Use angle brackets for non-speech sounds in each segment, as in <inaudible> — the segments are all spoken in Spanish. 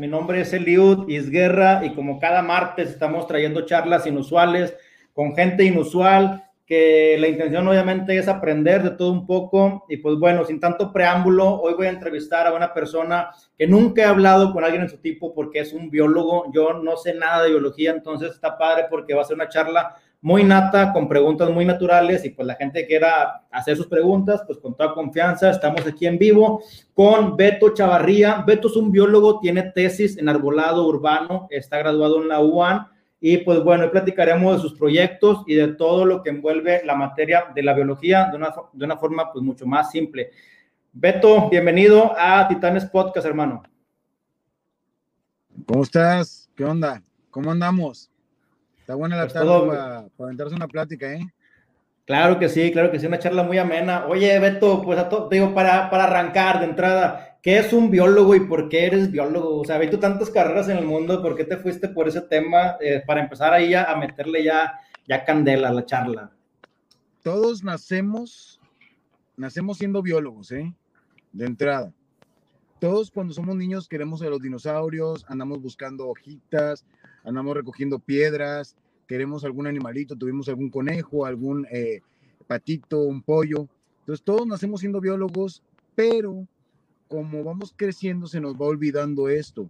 Mi nombre es Eliud Isguerra y como cada martes estamos trayendo charlas inusuales con gente inusual que la intención obviamente es aprender de todo un poco. Y pues bueno, sin tanto preámbulo, hoy voy a entrevistar a una persona que nunca he hablado con alguien en su tipo porque es un biólogo, yo no sé nada de biología, entonces está padre porque va a ser una charla muy nata, con preguntas muy naturales y pues la gente quiera hacer sus preguntas, pues con toda confianza, estamos aquí en vivo con Beto Chavarría. Beto es un biólogo, tiene tesis en arbolado urbano, está graduado en la UAN y pues bueno, hoy platicaremos de sus proyectos y de todo lo que envuelve la materia de la biología de una, de una forma pues mucho más simple. Beto, bienvenido a Titanes Podcast, hermano. ¿Cómo estás? ¿Qué onda? ¿Cómo andamos? Está buena la pues tarde para, para una plática, ¿eh? Claro que sí, claro que sí, una charla muy amena. Oye, Beto, pues a digo, para, para arrancar de entrada, ¿qué es un biólogo y por qué eres biólogo? O sea, tú tantas carreras en el mundo, ¿por qué te fuiste por ese tema eh, para empezar ahí a, a, meterle ya, ya candela a la charla? Todos nacemos, nacemos siendo biólogos, ¿eh? De entrada. Todos cuando somos niños queremos a los dinosaurios, andamos buscando hojitas, andamos recogiendo piedras, queremos algún animalito, tuvimos algún conejo, algún eh, patito, un pollo. Entonces todos nacemos siendo biólogos, pero como vamos creciendo se nos va olvidando esto.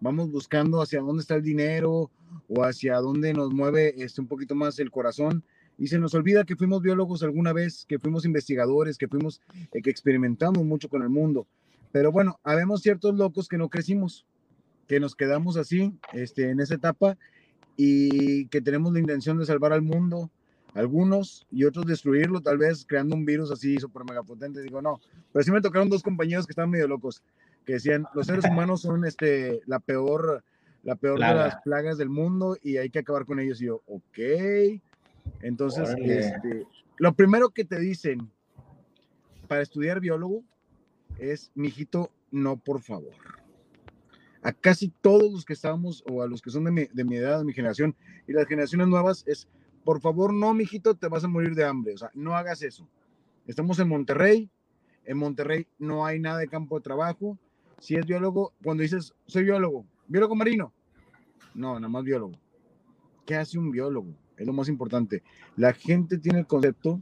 Vamos buscando hacia dónde está el dinero o hacia dónde nos mueve este, un poquito más el corazón y se nos olvida que fuimos biólogos alguna vez, que fuimos investigadores, que fuimos, eh, que experimentamos mucho con el mundo. Pero bueno, habemos ciertos locos que no crecimos que nos quedamos así, este, en esa etapa y que tenemos la intención de salvar al mundo, algunos y otros destruirlo, tal vez creando un virus así súper mega potente. Digo, no, pero sí me tocaron dos compañeros que estaban medio locos, que decían, los seres humanos son este, la peor, la peor de las plagas del mundo y hay que acabar con ellos. Y yo, ok. Entonces, este, lo primero que te dicen para estudiar biólogo es, mijito, no, por favor a casi todos los que estamos o a los que son de mi, de mi edad, de mi generación y las generaciones nuevas es, por favor, no, mijito, te vas a morir de hambre. O sea, no hagas eso. Estamos en Monterrey. En Monterrey no hay nada de campo de trabajo. Si es biólogo, cuando dices, soy biólogo, biólogo marino. No, nada más biólogo. ¿Qué hace un biólogo? Es lo más importante. La gente tiene el concepto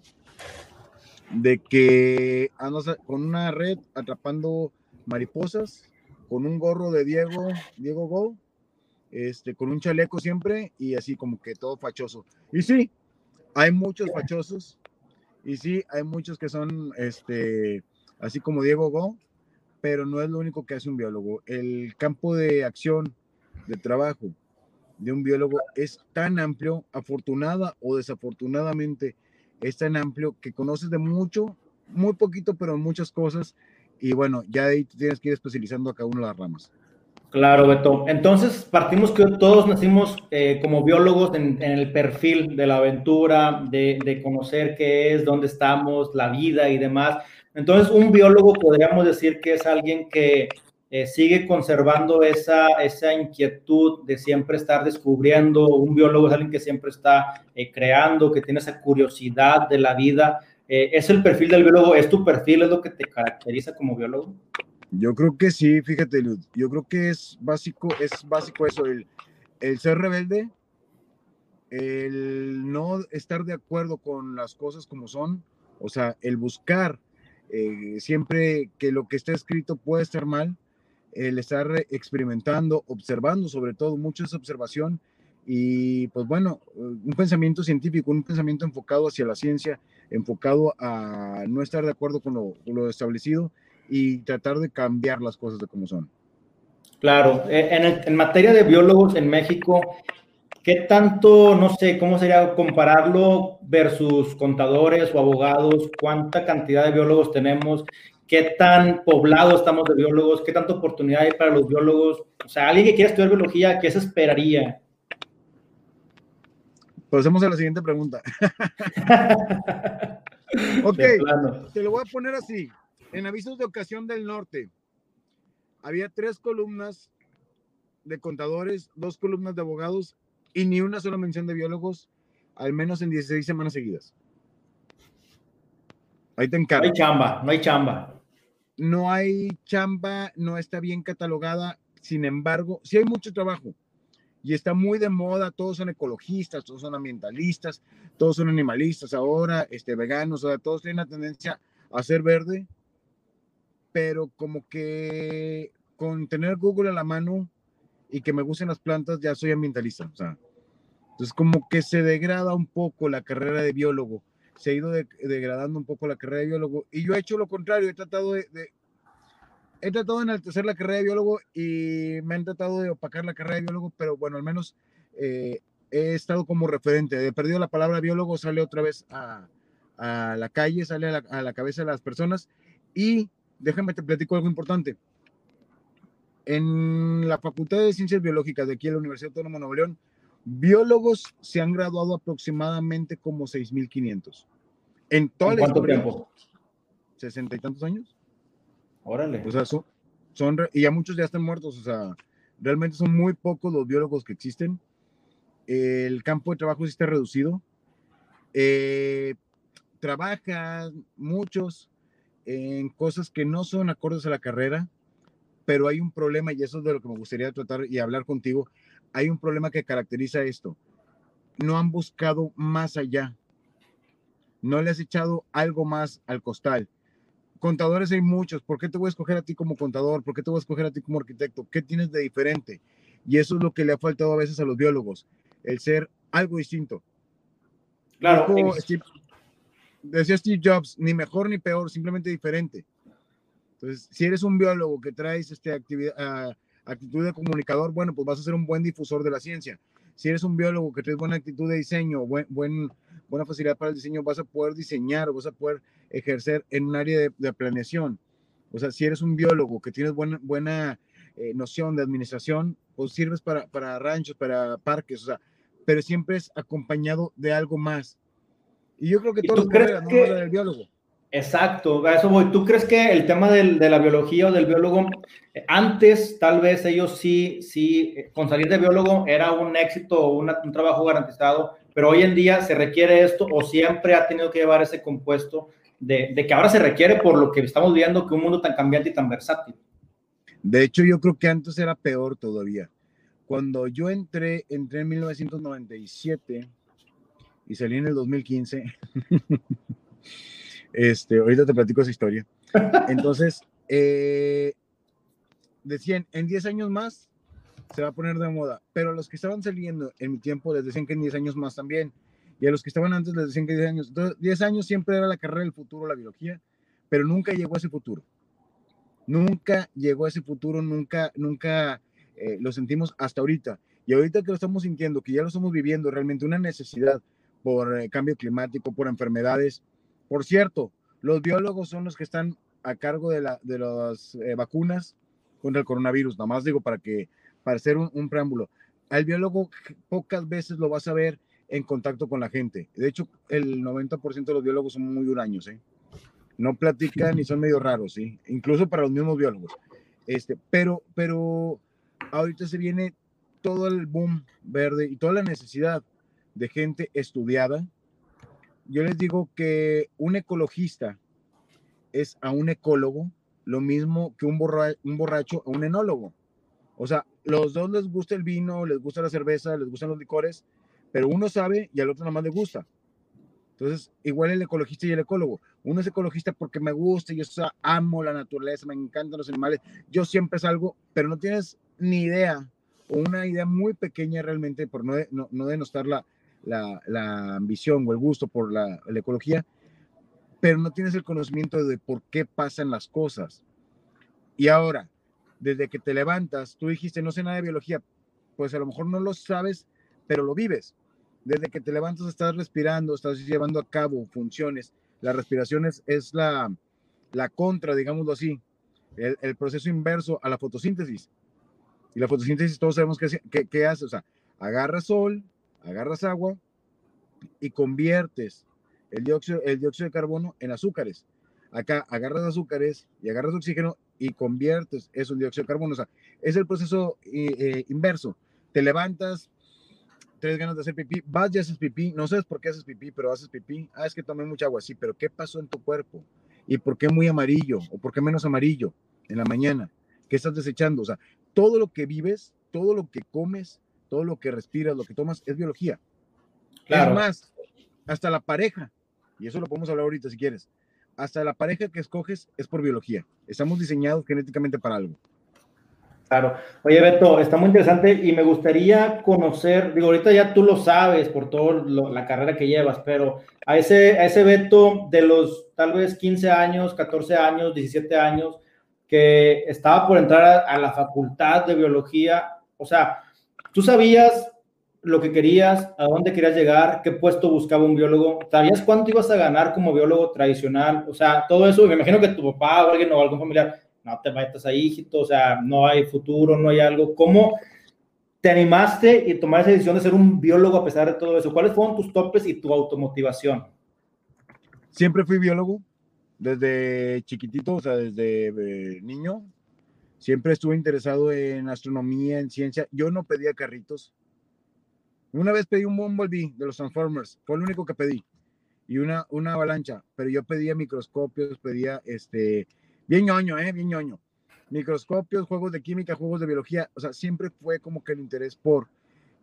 de que andas con una red atrapando mariposas con un gorro de Diego, Diego Go, este, con un chaleco siempre y así como que todo fachoso. Y sí, hay muchos fachosos y sí, hay muchos que son, este, así como Diego Go, pero no es lo único que hace un biólogo. El campo de acción, de trabajo de un biólogo es tan amplio, afortunada o desafortunadamente, es tan amplio que conoces de mucho, muy poquito, pero muchas cosas y bueno, ya ahí tienes que ir especializando a cada una de las ramas. Claro, Beto. Entonces, partimos que todos nacimos eh, como biólogos en, el perfil de la aventura, de, conocer qué es, dónde estamos, la vida y demás. Entonces, un biólogo podríamos decir que es alguien que eh, sigue conservando esa, esa inquietud de siempre estar descubriendo. Un biólogo es alguien que siempre está eh, creando, que tiene esa curiosidad de la vida. Eh, ¿Es el perfil del biólogo? ¿Es tu perfil? ¿Es lo que te caracteriza como biólogo? Yo creo que sí, fíjate, Luz. Yo creo que es básico, es básico eso, el, ser rebelde, el no estar de acuerdo con las cosas como son, o sea, el buscar eh, siempre que lo que está escrito puede estar mal, el estar experimentando, observando sobre todo, mucho esa observación y pues bueno, un pensamiento científico, un pensamiento enfocado hacia la ciencia, enfocado a no estar de acuerdo con lo, establecido y tratar de cambiar las cosas de como son. Claro, eh, en, en, materia de biólogos en México, ¿qué tanto, no sé, cómo sería compararlo versus contadores o abogados? ¿Cuánta cantidad de biólogos tenemos? ¿Qué tan poblado estamos de biólogos? ¿Qué tanta oportunidad hay para los biólogos? O sea, alguien que quiera estudiar biología, ¿qué se esperaría? Pasemos a la siguiente pregunta. <laughs> ok, te lo voy a poner así. En avisos de ocasión del norte, había tres columnas de contadores, dos columnas de abogados y ni una sola mención de biólogos, al menos en 16 semanas seguidas. Ahí te encargo. No hay chamba, no hay chamba. No hay chamba, no está bien catalogada. Sin embargo, sí hay mucho trabajo y está muy de moda, todos son ecologistas, todos son ambientalistas, todos son animalistas ahora, este, veganos, o sea, todos tienen la tendencia a ser verde, pero como que con tener Google a la mano y que me gusten las plantas, ya soy ambientalista, o sea, entonces como que se degrada un poco la carrera de biólogo, se ha ido degradando un poco la carrera de biólogo y yo he hecho lo contrario, he tratado de, he tratado de enaltecer la carrera de biólogo y me han tratado de opacar la carrera de biólogo, pero bueno, al menos eh, he estado como referente. He perdido la palabra biólogo, sale otra vez a, a la calle, sale a la, a la, cabeza de las personas. Y déjame te platico algo importante. En la Facultad de Ciencias Biológicas de aquí en la Universidad Autónoma de Nuevo León, biólogos se han graduado aproximadamente como 6.500. En toda ¿En cuánto tiempo? ¿60 y tantos años? Órale. O sea, son, son, y ya muchos ya están muertos, o sea, realmente son muy pocos los biólogos que existen. El campo de trabajo sí está reducido. Eh, trabajan muchos en cosas que no son acordes a la carrera, pero hay un problema, y eso es de lo que me gustaría tratar y hablar contigo. Hay un problema que caracteriza esto. No han buscado más allá. No le has echado algo más al costal contadores hay muchos. ¿Por qué te voy a escoger a ti como contador? ¿Por qué te voy a escoger a ti como arquitecto? ¿Qué tienes de diferente? Y eso es lo que le ha faltado a veces a los biólogos, el ser algo distinto. Claro. decía Steve Jobs, ni mejor ni peor, simplemente diferente. Entonces, si eres un biólogo que traes este actividad, uh, actitud de comunicador, bueno, pues vas a ser un buen difusor de la ciencia. Si eres un biólogo que traes buena actitud de diseño, buen, buen, buena facilidad para el diseño, vas a poder diseñar, vas a poder ejercer en un área de, planeación. O sea, si eres un biólogo que tienes buena, buena eh, noción de administración, pues sirves para, para ranchos, para parques, o sea, pero siempre es acompañado de algo más. Y yo creo que todo crees que... del biólogo. Exacto, a eso voy. ¿Tú crees que el tema del, de la biología o del biólogo, antes tal vez ellos sí, sí, con salir de biólogo era un éxito o un trabajo garantizado, pero hoy en día se requiere esto o siempre ha tenido que llevar ese compuesto de, que ahora se requiere por lo que estamos viendo que un mundo tan cambiante y tan versátil. De hecho, yo creo que antes era peor todavía. Cuando yo entré, entré en 1997 y salí en el 2015. <laughs> este, ahorita te platico esa historia. Entonces, <laughs> eh, decían, en 10 años más se va a poner de moda, pero los que estaban saliendo en mi tiempo les decían que en 10 años más también y a los que estaban antes les decían que 10 años. Entonces, 10 años siempre era la carrera del futuro, la biología, pero nunca llegó a ese futuro. Nunca llegó a ese futuro, nunca, nunca eh, lo sentimos hasta ahorita. Y ahorita que lo estamos sintiendo, que ya lo estamos viviendo realmente, una necesidad por eh, cambio climático, por enfermedades. Por cierto, los biólogos son los que están a cargo de, la, de las eh, vacunas contra el coronavirus. Nada más digo para que, para hacer un, un preámbulo. Al biólogo pocas veces lo vas a ver en contacto con la gente. De hecho, el 90% de los biólogos son muy huraños, ¿eh? No platican y son medio raros, ¿sí? Incluso para los mismos biólogos. Este, pero, pero ahorita se viene todo el boom verde y toda la necesidad de gente estudiada. Yo les digo que un ecologista es a un ecólogo lo mismo que un, un borracho a un enólogo. O sea, los dos les gusta el vino, les gusta la cerveza, les gustan los licores, pero uno sabe y al otro nada más le gusta. Entonces, igual el ecologista y el ecólogo. Uno es ecologista porque me gusta, yo amo la naturaleza, me encantan los animales, yo siempre salgo, pero no tienes ni idea o una idea muy pequeña realmente, por no, no, no denostar la, la, la, ambición o el gusto por la, la ecología, pero no tienes el conocimiento de por qué pasan las cosas. Y ahora, desde que te levantas, tú dijiste, no sé nada de biología, pues a lo mejor no lo sabes, pero lo vives desde que te levantas estás respirando, estás llevando a cabo funciones. La respiración es, la, la contra, digámoslo así, el, proceso inverso a la fotosíntesis. Y la fotosíntesis todos sabemos qué, qué, qué hace, o sea, agarras sol, agarras agua y conviertes el dióxido, el dióxido de carbono en azúcares. Acá agarras azúcares y agarras oxígeno y conviertes eso en dióxido de carbono. O sea, es el proceso eh, eh inverso. Te levantas, tienes ganas de hacer pipí, vas y haces pipí, no sabes por qué haces pipí, pero haces pipí, ah, es que tomé mucha agua, sí, pero ¿qué pasó en tu cuerpo? ¿Y por qué muy amarillo? ¿O por qué menos amarillo en la mañana? ¿Qué estás desechando? O sea, todo lo que vives, todo lo que comes, todo lo que respiras, lo que tomas, es biología. Claro. Es más, hasta la pareja, y eso lo podemos hablar ahorita si quieres, hasta la pareja que escoges es por biología. Estamos diseñados genéticamente para algo. Claro. Oye, Beto, está muy interesante y me gustaría conocer, digo, ahorita ya tú lo sabes por toda la carrera que llevas, pero a ese, a ese Beto de los tal vez 15 años, 14 años, 17 años, que estaba por entrar a, a la facultad de biología, o sea, tú sabías lo que querías, a dónde querías llegar, qué puesto buscaba un biólogo, ¿sabías cuánto ibas a ganar como biólogo tradicional? O sea, todo eso, me imagino que tu papá o alguien o algún familiar no te metas ahí, hijito, o sea, no hay futuro, no hay algo. ¿Cómo te animaste y tomar esa decisión de ser un biólogo a pesar de todo eso? ¿Cuáles fueron tus topes y tu automotivación? Siempre fui biólogo, desde chiquitito, o sea, desde eh, niño. Siempre estuve interesado en astronomía, en ciencia. Yo no pedía carritos. Una vez pedí un Bumblebee de los Transformers, fue lo único que pedí. Y una, una avalancha, pero yo pedía microscopios, pedía este, Bien ñoño, ¿eh? Bien ñoño. Microscopios, juegos de química, juegos de biología, o sea, siempre fue como que el interés por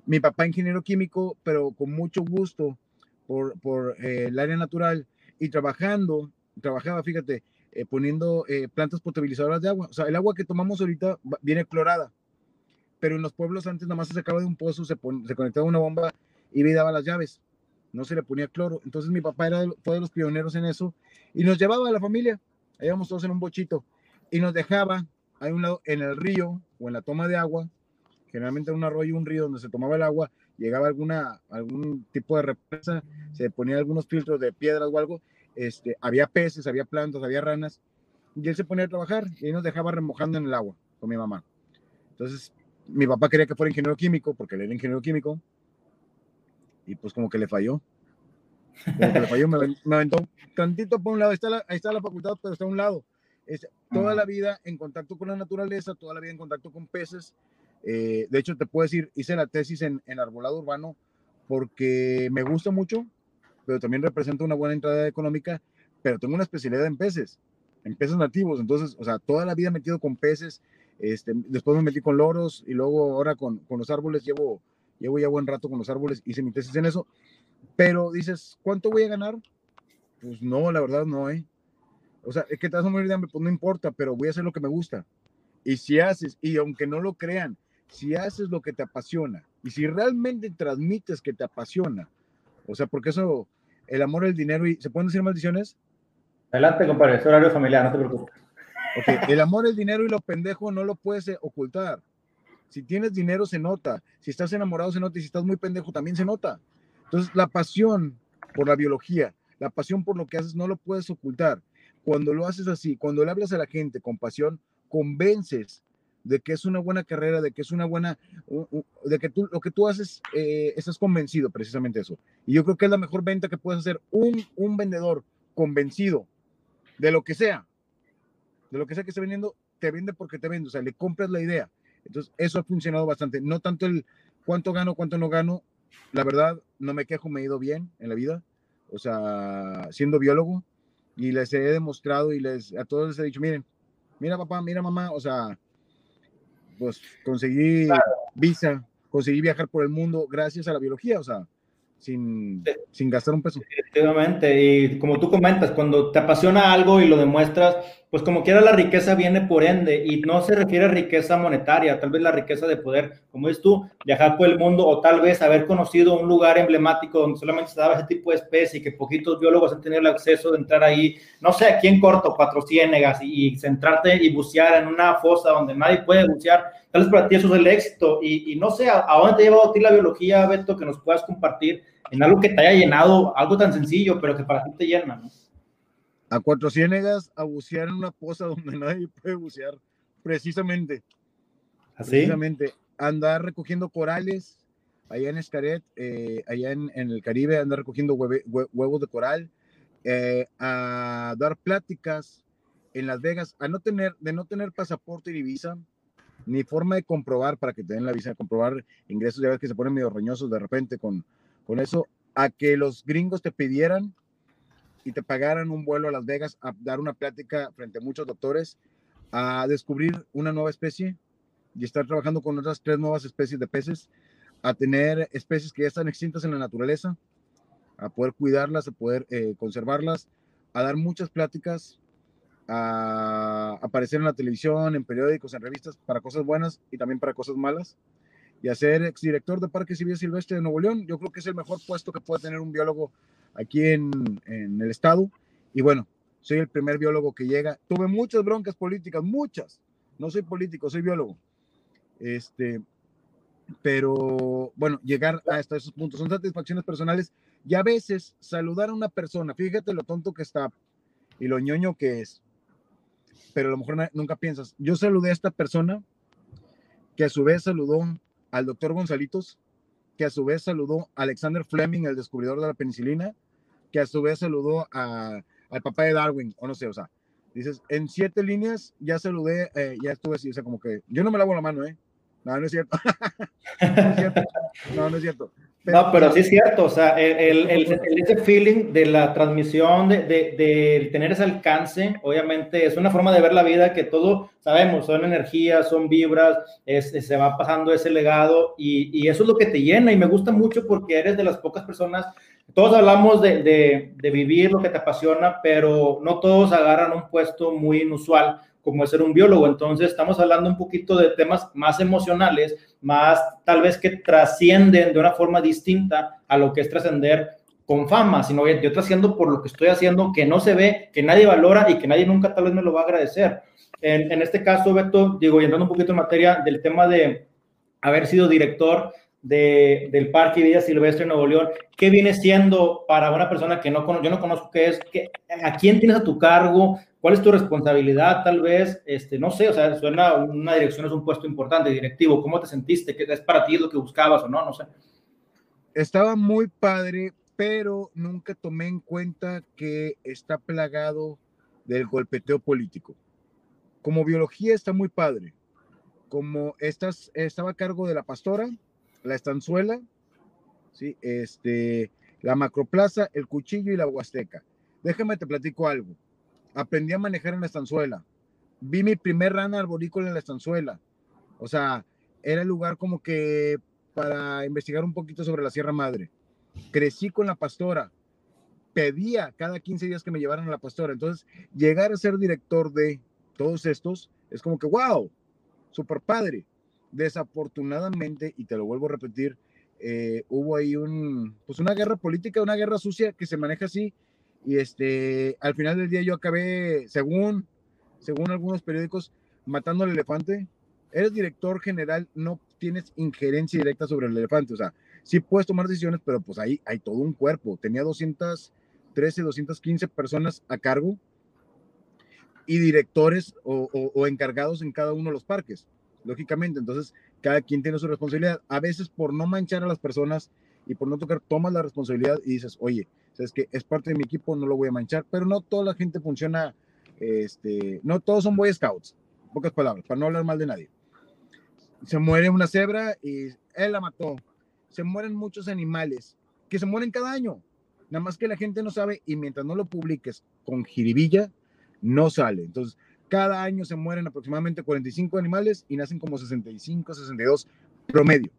mi papá ingeniero químico, pero con mucho gusto por, por eh, el área natural y trabajando, trabajaba, fíjate, eh, poniendo eh, plantas potabilizadoras de agua. O sea, el agua que tomamos ahorita viene clorada, pero en los pueblos antes nada más se sacaba de un pozo, se, se conectaba una bomba y daba las llaves. No se le ponía cloro. Entonces mi papá era, fue de los pioneros en eso y nos llevaba a la familia íbamos todos en un bochito y nos dejaba ahí un lado en el río o en la toma de agua, generalmente un arroyo, un río donde se tomaba el agua, llegaba alguna, algún tipo de represa, se ponía algunos filtros de piedras o algo, este, había peces, había plantas, había ranas, y él se ponía a trabajar y nos dejaba remojando en el agua con mi mamá. Entonces, mi papá quería que fuera ingeniero químico, porque él era ingeniero químico, y pues como que le falló. Como que le falló, me, me aventó tantito por un lado, está la, ahí está la facultad, pero está a un lado. Es, toda la vida en contacto con la naturaleza, toda la vida en contacto con peces. Eh, de hecho, te puedo decir, hice la tesis en, en, arbolado urbano porque me gusta mucho, pero también representa una buena entrada económica, pero tengo una especialidad en peces, en peces nativos. Entonces, o sea, toda la vida metido con peces. Este, después me metí con loros y luego ahora con, con los árboles llevo, llevo ya buen rato con los árboles, hice mi tesis en eso. Pero dices, ¿cuánto voy a ganar? Pues no, la verdad no, ¿eh? O sea, es que te vas a morir de hambre, pues no importa, pero voy a hacer lo que me gusta. Y si haces, y aunque no lo crean, si haces lo que te apasiona, y si realmente transmites que te apasiona, o sea, porque eso, el amor, el dinero, y ¿se pueden decir maldiciones? Adelante, compadre, es horario familiar, no te preocupes. Okay. El amor, el dinero y lo pendejo no lo puedes eh, ocultar. Si tienes dinero, se nota. Si estás enamorado, se nota. Y si estás muy pendejo, también se nota. Entonces, la pasión por la biología, la pasión por lo que haces no lo puedes ocultar. Cuando lo haces así, cuando le hablas a la gente con pasión, convences de que es una buena carrera, de que es una buena, de que tú, lo que tú haces, eh, estás convencido precisamente eso. Y yo creo que es la mejor venta que puedes hacer un, un vendedor convencido de lo que sea, de lo que sea que esté vendiendo, te vende porque te vende, o sea, le compras la idea. Entonces, eso ha funcionado bastante. No tanto el cuánto gano, cuánto no gano. La verdad, no me quejo, me he ido bien en la vida o sea, siendo biólogo, y les he demostrado y les a todos les he dicho, miren, mira papá, mira mamá, o sea, pues conseguí visa, conseguí viajar por el mundo gracias a la biología, o sea, sin, sin gastar un peso. Efectivamente, y como tú comentas, cuando te apasiona algo y lo demuestras, pues como quiera la riqueza viene por ende y no se refiere a riqueza monetaria, tal vez la riqueza de poder, como dices tú, viajar por el mundo o tal vez haber conocido un lugar emblemático donde solamente se daba ese tipo de especie y que poquitos biólogos han tenido el acceso de entrar ahí, no sé, aquí en Corto, Cuatro Ciénegas y, y centrarte y bucear en una fosa donde nadie puede bucear, tal vez para ti eso es el éxito y, y no sé, ¿a, ¿a, dónde te ha llevado a ti la biología, Beto, que nos puedas compartir en algo que te haya llenado, algo tan sencillo, pero que para ti te llena, ¿no? A Cuatro Ciénegas a bucear en una poza <laughs> donde nadie puede bucear, precisamente. ¿Así? Precisamente, andar recogiendo corales allá en Escaret, eh, allá en, en, el Caribe, andar recogiendo hueve, hue, huevos de coral, eh, a dar pláticas en Las Vegas, a no tener, de no tener pasaporte y visa, ni forma de comprobar para que te den la visa, de comprobar ingresos, ya ves que se ponen medio roñosos de repente con, con eso, a que los gringos te pidieran y te pagaran un vuelo a Las Vegas a dar una plática frente a muchos doctores, a descubrir una nueva especie, y estar trabajando con otras tres nuevas especies de peces, a tener especies que ya están extintas en la naturaleza, a poder cuidarlas, a poder eh, conservarlas, a dar muchas pláticas, a aparecer en la televisión, en periódicos, en revistas, para cosas buenas y también para cosas malas. Y a ser exdirector de Parques y Vida Silvestre de Nuevo León, yo creo que es el mejor puesto que puede tener un biólogo aquí en, en el estado. Y bueno, soy el primer biólogo que llega. Tuve muchas broncas políticas, muchas. No soy político, soy biólogo. Este, pero bueno, llegar hasta esos puntos son satisfacciones personales y a veces saludar a una persona, fíjate lo tonto que está y lo ñoño que es, pero a lo mejor nunca piensas. Yo saludé a esta persona que a su vez saludó al doctor Gonzalitos, que a su vez saludó a Alexander Fleming, el descubridor de la penicilina, que a su vez saludó a, al papá de Darwin, o no sé, o sea, dices, en siete líneas ya saludé, eh, ya estuve así, o sea, como que yo no me lavo la mano, ¿eh? No, no es cierto. <laughs> no, es cierto. no, no es cierto. no, pero sí es cierto, o sea, el, el, ese feeling de la transmisión, de, de, de, tener ese alcance, obviamente es una forma de ver la vida que todo, sabemos, son energías, son vibras, es, se va pasando ese legado y, y, eso es lo que te llena y me gusta mucho porque eres de las pocas personas, todos hablamos de, de vivir lo que te apasiona, pero no todos agarran un puesto muy inusual como es ser un biólogo. Entonces, estamos hablando un poquito de temas más emocionales, más tal vez que trascienden de una forma distinta a lo que es trascender con fama, sino yo trasciendo por lo que estoy haciendo, que no se ve, que nadie valora y que nadie nunca tal vez me lo va a agradecer. En, en este caso, Beto, digo, y entrando un poquito en materia del tema de haber sido director de, del Parque Vida Silvestre en Nuevo León, ¿qué viene siendo para una persona que no yo no conozco qué es? ¿A quién tienes a tu cargo? ¿Cuál es tu responsabilidad tal vez? Este, no sé, o sea, suena una dirección, es un puesto importante, directivo. ¿Cómo te sentiste? ¿Qué es para ti lo que buscabas o no? No sé. Estaba muy padre, pero nunca tomé en cuenta que está plagado del golpeteo político. Como biología está muy padre. Como estás, estaba a cargo de la pastora, la estanzuela, ¿sí? este, la macroplaza, el cuchillo y la huasteca. Déjame te platico algo aprendí a manejar en la estanzuela. Vi mi primer rana arborícola en la estanzuela. O sea, era el lugar como que para investigar un poquito sobre la Sierra Madre. Crecí con la pastora. Pedía cada 15 días que me llevaran a la pastora. Entonces, llegar a ser director de todos estos es como que, wow, super padre. Desafortunadamente, y te lo vuelvo a repetir, eh, hubo ahí un, pues una guerra política, una guerra sucia que se maneja así y este, al final del día yo acabé, según, según algunos periódicos, matando al elefante. Eres director general, no tienes injerencia directa sobre el elefante. O sea, sí puedes tomar decisiones, pero pues ahí hay todo un cuerpo. Tenía 213, 215 personas a cargo y directores o, o, encargados en cada uno de los parques, lógicamente. Entonces, cada quien tiene su responsabilidad. A veces por no manchar a las personas y por no tocar, tomas la responsabilidad y dices, oye, es que es parte de mi equipo, no lo voy a manchar, pero no toda la gente funciona, este, no todos son Boy Scouts, pocas palabras, para no hablar mal de nadie. Se muere una cebra y él la mató. Se mueren muchos animales que se mueren cada año. Nada más que la gente no sabe y mientras no lo publiques con jiribilla, no sale. Entonces, cada año se mueren aproximadamente 45 animales y nacen como 65, 62 promedio.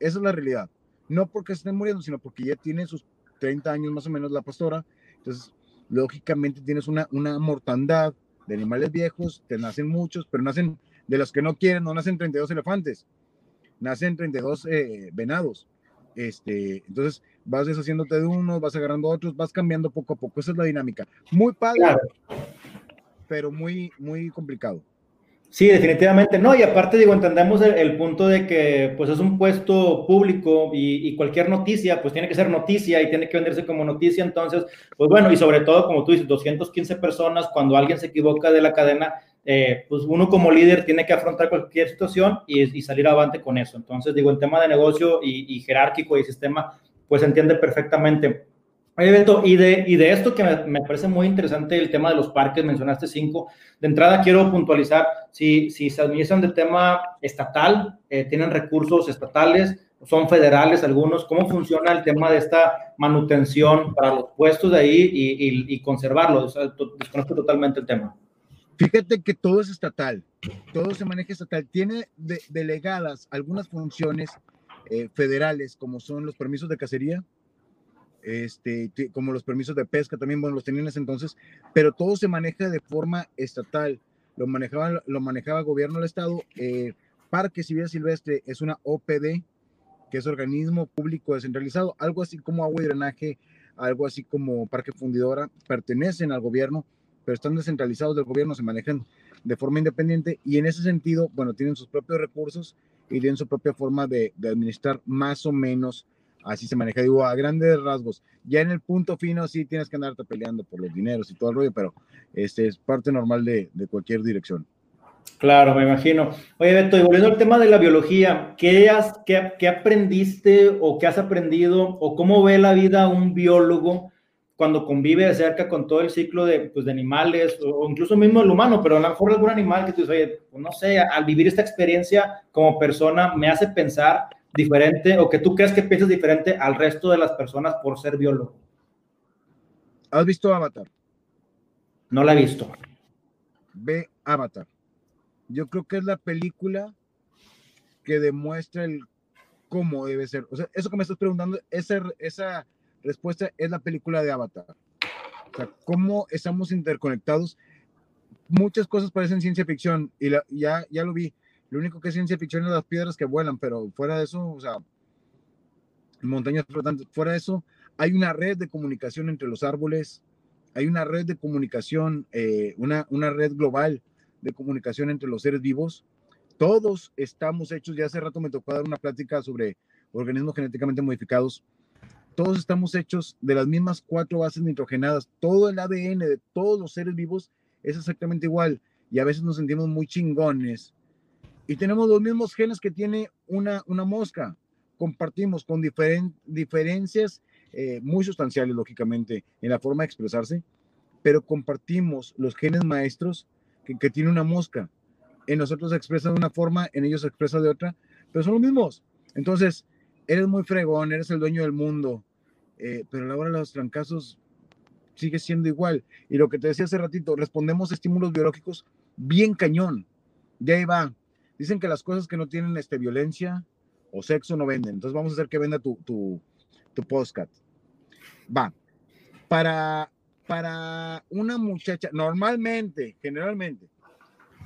Esa es la realidad. No porque estén muriendo, sino porque ya tienen sus 30 años más o menos la pastora, entonces lógicamente tienes una, una mortandad de animales viejos, te nacen muchos, pero nacen de los que no quieren, no nacen 32 elefantes, nacen 32 eh, venados. Este, entonces vas deshaciéndote de unos, vas agarrando otros, vas cambiando poco a poco. Esa es la dinámica. Muy padre, pero muy, muy complicado. Sí, definitivamente no. Y aparte, digo, entendemos el, punto de que pues es un puesto público y, cualquier noticia pues tiene que ser noticia y tiene que venderse como noticia. Entonces, pues bueno, y sobre todo, como tú dices, 215 personas, cuando alguien se equivoca de la cadena, eh, pues uno como líder tiene que afrontar cualquier situación y, salir avante con eso. Entonces, digo, en tema de negocio y, y jerárquico y sistema, pues se entiende perfectamente. Oye, y de, y de esto que me, parece muy interesante, el tema de los parques, mencionaste cinco. De entrada, quiero puntualizar si, si se administran de tema estatal, eh, tienen recursos estatales, son federales algunos, ¿cómo funciona el tema de esta manutención para los puestos de ahí y, y, conservarlos? desconozco totalmente el tema. Fíjate que todo es estatal, todo se maneja estatal. Tiene delegadas algunas funciones eh, federales, como son los permisos de cacería, este, como los permisos de pesca, también, bueno, los tenían en ese entonces, pero todo se maneja de forma estatal. Lo manejaba, lo manejaba el gobierno del estado. Eh, Parque Civil Silvestre es una OPD, que es organismo público descentralizado, algo así como agua y drenaje, algo así como Parque Fundidora, pertenecen al gobierno, pero están descentralizados del gobierno, se manejan de forma independiente y en ese sentido, bueno, tienen sus propios recursos y tienen su propia forma de administrar más o menos así se maneja, digo, a grandes rasgos. Ya en el punto fino sí tienes que andarte peleando por los dineros y todo el rollo, pero este es parte normal de, cualquier dirección. Claro, me imagino. Oye, Beto, y volviendo al tema de la biología, ¿qué, has, qué, qué aprendiste o qué has aprendido o cómo ve la vida un biólogo cuando convive de cerca con todo el ciclo de, pues, de animales o, incluso mismo el humano, pero a lo mejor algún animal que tú dices, oye, pues, no sé, al vivir esta experiencia como persona me hace pensar diferente o que tú crees que piensas diferente al resto de las personas por ser biólogo? ¿Has visto Avatar? No la he visto. Ve Avatar. Yo creo que es la película que demuestra el cómo debe ser. O sea, eso que me estás preguntando, esa, esa respuesta es la película de Avatar. O sea, cómo estamos interconectados. Muchas cosas parecen ciencia ficción y ya, ya lo vi. Lo único que es ciencia ficción es las piedras que vuelan, pero fuera de eso, o sea, montañas flotantes, fuera de eso, hay una red de comunicación entre los árboles, hay una red de comunicación, eh, una, una red global de comunicación entre los seres vivos. Todos estamos hechos, ya hace rato me tocó dar una plática sobre organismos genéticamente modificados. Todos estamos hechos de las mismas cuatro bases nitrogenadas. Todo el ADN de todos los seres vivos es exactamente igual. Y a veces nos sentimos muy chingones y tenemos los mismos genes que tiene una, una mosca. Compartimos con diferencias eh, muy sustanciales, lógicamente, en la forma de expresarse, pero compartimos los genes maestros que, que tiene una mosca. En nosotros se expresa de una forma, en ellos se expresa de otra, pero son los mismos. Entonces, eres muy fregón, eres el dueño del mundo, eh, pero a la hora de los trancazos sigue siendo igual. Y lo que te decía hace ratito, respondemos a estímulos biológicos bien cañón. Ya ahí va, Dicen que las cosas que no tienen este, violencia o sexo no venden. Entonces vamos a hacer que venda tu, tu, tu. Va. Para, para una muchacha, normalmente, generalmente,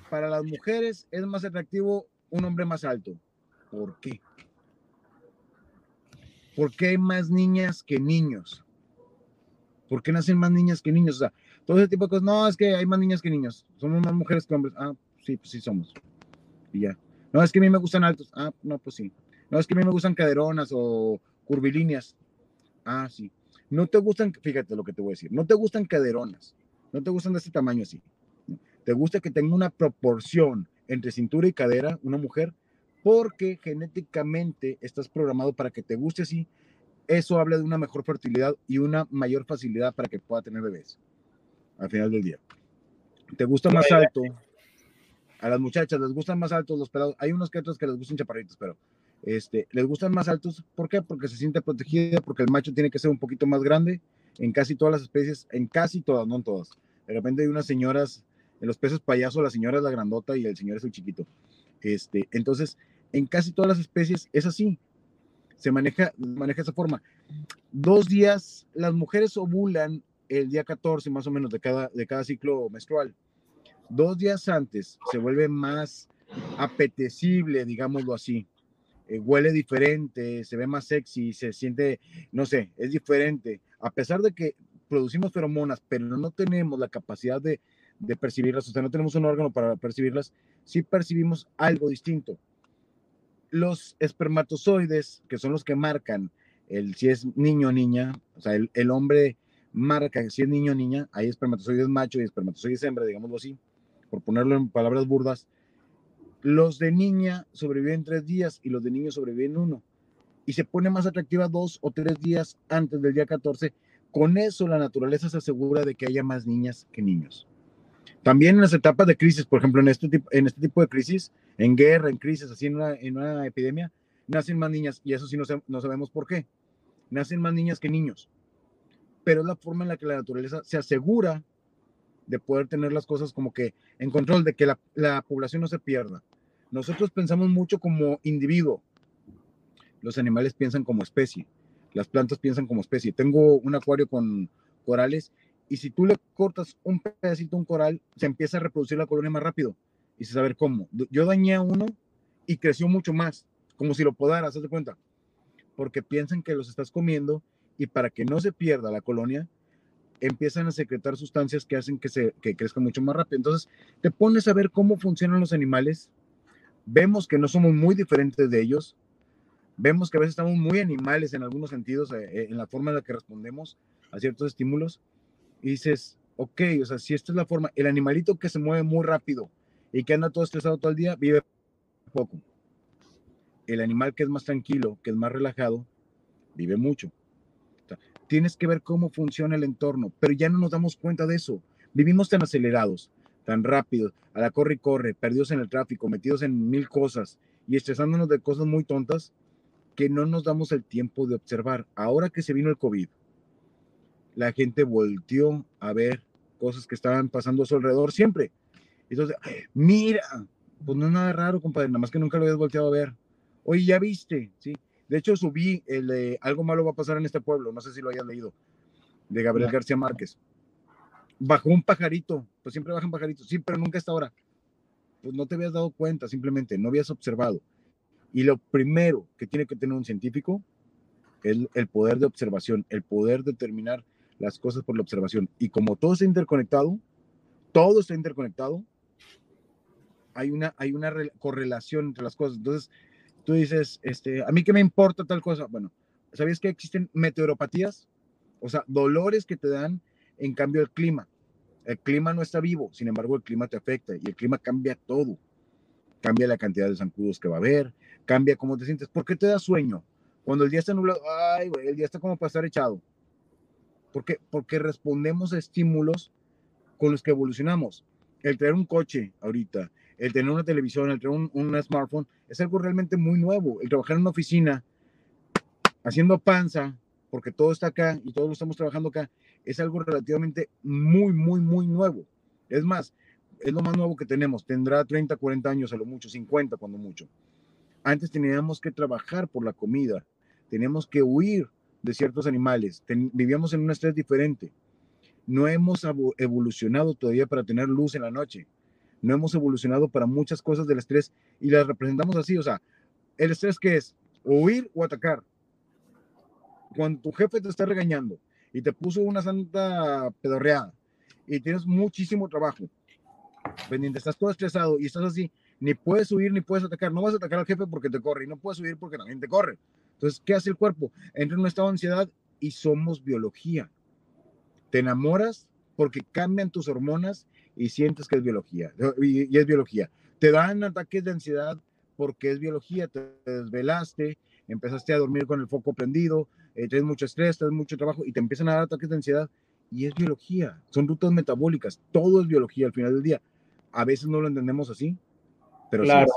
para las mujeres es más atractivo un hombre más alto. ¿Por qué? ¿Por qué hay más niñas que niños? ¿Por qué nacen más niñas que niños? O sea, todo ese tipo de cosas. No, es que hay más niñas que niños. Somos más mujeres que hombres. Ah, sí, pues sí somos ya. No, es que a mí me gustan altos. Ah, no, pues sí. No, es que a mí me gustan caderonas o curvilíneas. Ah, sí. No te gustan, fíjate lo que te voy a decir, no te gustan caderonas, no te gustan de este tamaño así. Te gusta que tenga una proporción entre cintura y cadera una mujer porque genéticamente estás programado para que te guste así. Eso habla de una mejor fertilidad y una mayor facilidad para que pueda tener bebés al final del día. Te gusta más alto, a las muchachas les gustan más altos los pelados. Hay unos que otros que les gustan chaparritos, pero este, les gustan más altos. ¿Por qué? Porque se siente protegida, porque el macho tiene que ser un poquito más grande en casi todas las especies, en casi todas, no en todas. De repente hay unas señoras, en los peces payasos, la señora es la grandota y el señor es el chiquito. Este, entonces, en casi todas las especies es así. Se maneja, maneja esa forma. Dos días, las mujeres ovulan el día 14 más o menos de cada, de cada ciclo menstrual dos días antes se vuelve más apetecible, digámoslo así. Eh, huele diferente, se ve más sexy, se siente, no sé, es diferente. A pesar de que producimos feromonas, pero no tenemos la capacidad de, de percibirlas, o sea, no tenemos un órgano para percibirlas, sí percibimos algo distinto. Los espermatozoides, que son los que marcan el si es niño o niña, o sea, el, el hombre marca si es niño o niña, hay espermatozoides macho y espermatozoides hembra, digámoslo así por ponerlo en palabras burdas, los de niña sobreviven tres días y los de niño sobreviven uno. Y se pone más atractiva dos o tres días antes del día 14. Con eso la naturaleza se asegura de que haya más niñas que niños. También en las etapas de crisis, por ejemplo, en este tipo, en este tipo de crisis, en guerra, en crisis, así en una, epidemia, nacen más niñas y eso sí no, no sabemos por qué. Nacen más niñas que niños. Pero es la forma en la que la naturaleza se asegura de poder tener las cosas como que en control, de que la, la población no se pierda. Nosotros pensamos mucho como individuo, los animales piensan como especie, las plantas piensan como especie. Tengo un acuario con corales y si tú le cortas un pedacito a un coral, se empieza a reproducir la colonia más rápido. Y se saber cómo. Yo dañé a uno y creció mucho más, como si lo podaras, haz de cuenta. Porque piensan que los estás comiendo y para que no se pierda la colonia, empiezan a secretar sustancias que hacen que, se, que crezca mucho más rápido. Entonces, te pones a ver cómo funcionan los animales, vemos que no somos muy diferentes de ellos, vemos que a veces estamos muy animales en algunos sentidos, eh, eh, en la forma en la que respondemos a ciertos estímulos, y dices, ok, o sea, si esta es la forma, el animalito que se mueve muy rápido y que anda todo estresado todo el día, vive poco. El animal que es más tranquilo, que es más relajado, vive mucho. Tienes que ver cómo funciona el entorno, pero ya no nos damos cuenta de eso. Vivimos tan acelerados, tan rápidos, a la corre y corre, perdidos en el tráfico, metidos en mil cosas y estresándonos de cosas muy tontas que no nos damos el tiempo de observar. Ahora que se vino el COVID, la gente volteó a ver cosas que estaban pasando a su alrededor siempre. Entonces, mira, pues no es nada raro, compadre, nada más que nunca lo habías volteado a ver. Oye, ya viste, ¿sí? De hecho, subí el de Algo malo va a pasar en este pueblo, no sé si lo hayas leído, de Gabriel García Márquez. Bajó un pajarito, pues siempre bajan pajaritos, sí, pero nunca hasta ahora. Pues no te habías dado cuenta, simplemente no habías observado. Y lo primero que tiene que tener un científico es el poder de observación, el poder determinar las cosas por la observación. Y como todo está interconectado, todo está interconectado, hay una, hay una correlación entre las cosas. Entonces, tú dices, este, a mí qué me importa tal cosa. Bueno, ¿sabías que existen meteoropatías? O sea, dolores que te dan en cambio el clima. El clima no está vivo, sin embargo, el clima te afecta y el clima cambia todo. Cambia la cantidad de zancudos que va a haber, cambia cómo te sientes. ¿Por qué te da sueño? Cuando el día está nublado, ay, el día está como para estar echado. ¿Por qué? Porque respondemos a estímulos con los que evolucionamos. El tener un coche ahorita, el tener una televisión, el tener un, smartphone, es algo realmente muy nuevo. El trabajar en una oficina, haciendo panza, porque todo está acá y todos lo estamos trabajando acá, es algo relativamente muy, muy, muy nuevo. Es más, es lo más nuevo que tenemos. Tendrá 30, 40 años a lo mucho, 50 cuando mucho. Antes teníamos que trabajar por la comida, teníamos que huir de ciertos animales, vivíamos en un estrés diferente. No hemos evolucionado todavía para tener luz en la noche. No hemos evolucionado para muchas cosas del estrés y las representamos así. O sea, el estrés que es huir o atacar. Cuando tu jefe te está regañando y te puso una santa pedorreada y tienes muchísimo trabajo, pendiente, estás todo estresado y estás así, ni puedes huir ni puedes atacar. No vas a atacar al jefe porque te corre y no puedes huir porque también te corre. Entonces, ¿qué hace el cuerpo? Entra en un estado de ansiedad y somos biología. Te enamoras porque cambian tus hormonas y sientes que es biología. Y, es biología. Te dan ataques de ansiedad porque es biología. Te desvelaste, empezaste a dormir con el foco prendido, eh, tienes mucho estrés, tienes mucho trabajo y te empiezan a dar ataques de ansiedad. Y es biología. Son rutas metabólicas. Todo es biología al final del día. A veces no lo entendemos así, pero claro.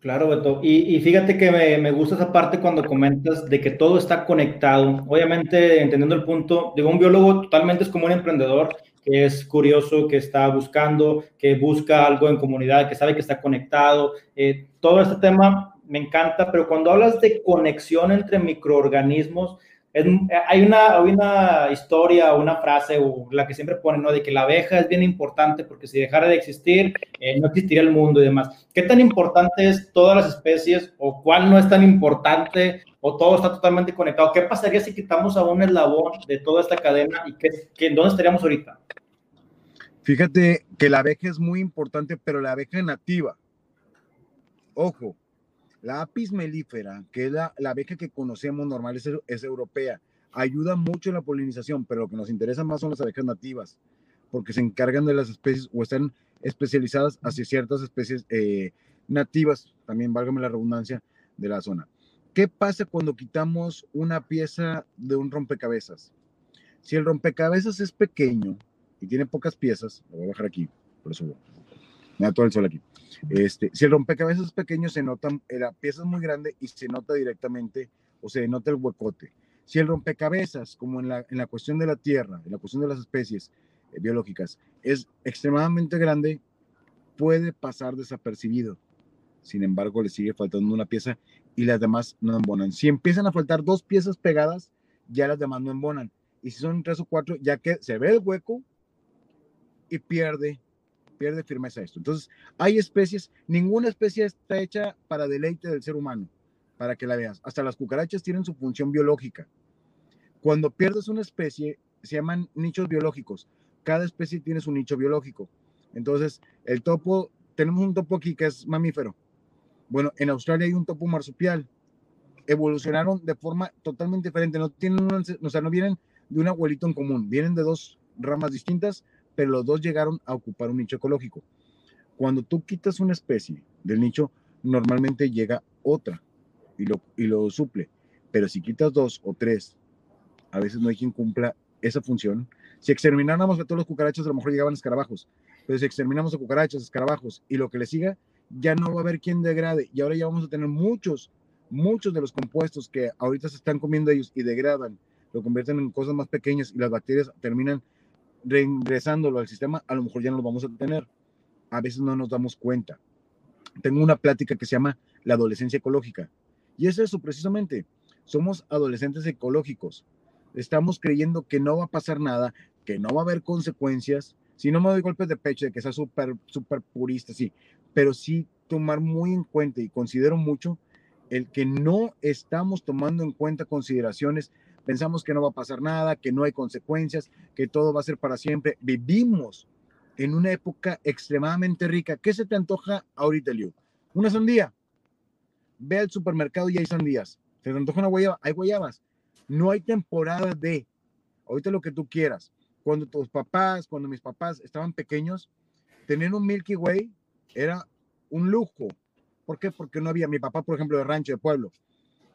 Claro, Beto. Y, fíjate que me, gusta esa parte cuando comentas de que todo está conectado. Obviamente, entendiendo el punto, digo, un biólogo totalmente es como un emprendedor que es curioso, que está buscando, que busca algo en comunidad, que sabe que está conectado. Eh, todo este tema me encanta, pero cuando hablas de conexión entre microorganismos, hay, una, una historia, una frase, la que siempre ponen, ¿no? De que la abeja es bien importante porque si dejara de existir, eh, no existiría el mundo y demás. ¿Qué tan importante es todas las especies o cuál no es tan importante o todo está totalmente conectado? ¿Qué pasaría si quitamos a un eslabón de toda esta cadena y que, que dónde estaríamos ahorita? Fíjate que la abeja es muy importante, pero la abeja nativa. Ojo, la apis melífera, que es la, abeja que conocemos normal, es, europea. Ayuda mucho en la polinización, pero lo que nos interesa más son las abejas nativas, porque se encargan de las especies o están especializadas hacia ciertas especies eh, nativas, también válgame la redundancia, de la zona. ¿Qué pasa cuando quitamos una pieza de un rompecabezas? Si el rompecabezas es pequeño y tiene pocas piezas, lo voy a bajar aquí, por eso me da todo el sol aquí. Este, si el rompecabezas es pequeño, se nota, eh, la pieza es muy grande y se nota directamente o se nota el huecote. Si el rompecabezas, como en la, en la cuestión de la tierra, en la cuestión de las especies, eh, biológicas, es extremadamente grande, puede pasar desapercibido. Sin embargo, le sigue faltando una pieza y las demás no embonan. Si empiezan a faltar dos piezas pegadas, ya las demás no embonan. Y si son tres o cuatro, ya que se ve el hueco y pierde, pierde firmeza esto. Entonces, hay especies, ninguna especie está hecha para deleite del ser humano, para que la veas. Hasta las cucarachas tienen su función biológica. Cuando pierdes una especie, se llaman nichos biológicos. Cada especie tiene su nicho biológico. Entonces, el topo, tenemos un topo aquí que es mamífero. Bueno, en Australia hay un topo marsupial. Evolucionaron de forma totalmente diferente. No tienen, o sea, no vienen de un abuelito en común. Vienen de dos ramas distintas, pero los dos llegaron a ocupar un nicho ecológico. Cuando tú quitas una especie del nicho, normalmente llega otra y lo, y lo suple. Pero si quitas dos o tres, a veces no hay quien cumpla esa función. Si extermináramos a todos los cucarachos, a lo mejor llegaban escarabajos. Pero si exterminamos a cucarachas, escarabajos y lo que le siga, ya no va a haber quien degrade. Y ahora ya vamos a tener muchos, muchos de los compuestos que ahorita se están comiendo ellos y degradan, lo convierten en cosas más pequeñas y las bacterias terminan reingresándolo al sistema, a lo mejor ya no lo vamos a tener. A veces no nos damos cuenta. Tengo una plática que se llama la adolescencia ecológica. Y es eso precisamente. Somos adolescentes ecológicos. Estamos creyendo que no va a pasar nada, que no va a haber consecuencias. Si no me doy golpes de pecho de que sea súper, súper purista, sí, pero sí tomar muy en cuenta y considero mucho el que no estamos tomando en cuenta consideraciones, pensamos que no va a pasar nada, que no hay consecuencias, que todo va a ser para siempre. Vivimos en una época extremadamente rica. ¿Qué se te antoja ahorita, Liu? Una sandía. Ve al supermercado y hay sandías. ¿Se te antoja una guayaba? Hay guayabas. No hay temporada de. Ahorita lo que tú quieras. Cuando tus papás, cuando mis papás estaban pequeños, tener un Milky Way era un lujo. ¿Por qué? Porque no había, mi papá, por ejemplo, de rancho, de pueblo,